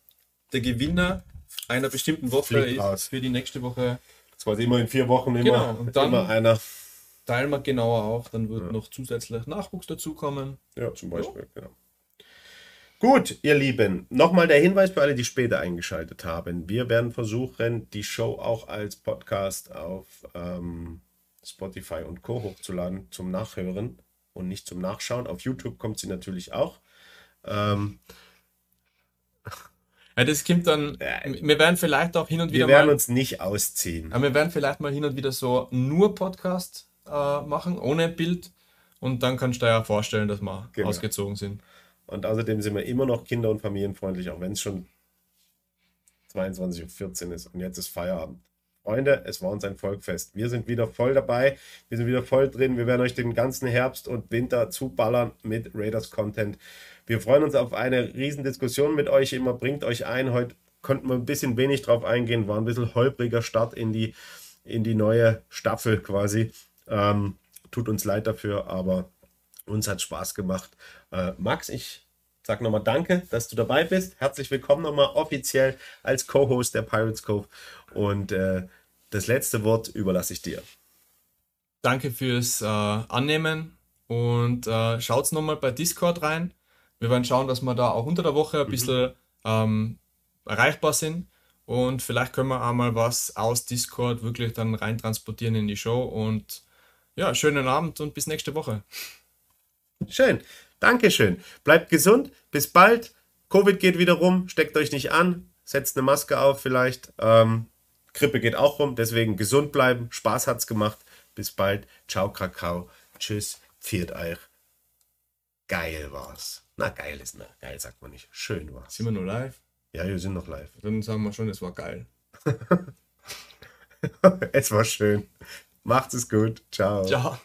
der Gewinner einer bestimmten Woche Fliegt ist raus. für die nächste Woche. Das war immer in vier Wochen immer, Genau, und dann- immer einer. Teilen wir genauer auf, dann wird noch zusätzlich Nachwuchs dazukommen. Ja, zum Beispiel, genau. Gut, ihr Lieben, nochmal der Hinweis für alle, die später eingeschaltet haben. Wir werden versuchen, die Show auch als Podcast auf ähm, Spotify und Co. hochzuladen zum Nachhören und nicht zum Nachschauen. Auf YouTube kommt sie natürlich auch. Ähm, Ja, das kommt dann, wir werden vielleicht auch hin und wieder wir werden mal, uns nicht ausziehen. aber wir werden vielleicht mal hin und wieder so nur Podcast äh, machen, ohne Bild. Und dann kannst du dir ja vorstellen, dass wir Genau. ausgezogen sind. Und außerdem sind wir immer noch kinder- und familienfreundlich, auch wenn es schon 22.14 Uhr ist und jetzt ist Feierabend. Freunde, es war uns ein Volkfest. Wir sind wieder voll dabei, wir sind wieder voll drin. Wir werden euch den ganzen Herbst und Winter zuballern mit Raiders Content. Wir freuen uns auf eine riesen Diskussion mit euch. Immer bringt euch ein. Heute konnten wir ein bisschen wenig drauf eingehen, war ein bisschen holpriger Start in die, in die neue Staffel quasi. Ähm, tut uns leid dafür, aber uns hat Spaß gemacht. Äh, Max, ich sag nochmal Danke, dass du dabei bist. Herzlich willkommen nochmal offiziell als Co-Host der Pirates Cove. Und äh, das letzte Wort überlasse ich dir. Danke fürs äh, Annehmen und äh, schaut nochmal bei Discord rein. Wir werden schauen, dass wir da auch unter der Woche ein bisschen ähm, erreichbar sind und vielleicht können wir auch mal was aus Discord wirklich dann rein transportieren in die Show und ja, schönen Abend und bis nächste Woche. Schön. Dankeschön. Bleibt gesund. Bis bald. Covid geht wieder rum. Steckt euch nicht an. Setzt eine Maske auf vielleicht. Ähm, Grippe geht auch rum. Deswegen gesund bleiben. Spaß hat's gemacht. Bis bald. Ciao, Kakao. Tschüss. Viert euch. Geil war's. Na, geil ist, na, geil sagt man nicht. Schön war's. Sind wir nur live? Ja, wir sind noch live. Dann sagen wir schon, es war geil. es war schön. Macht es gut. Ciao. Ciao.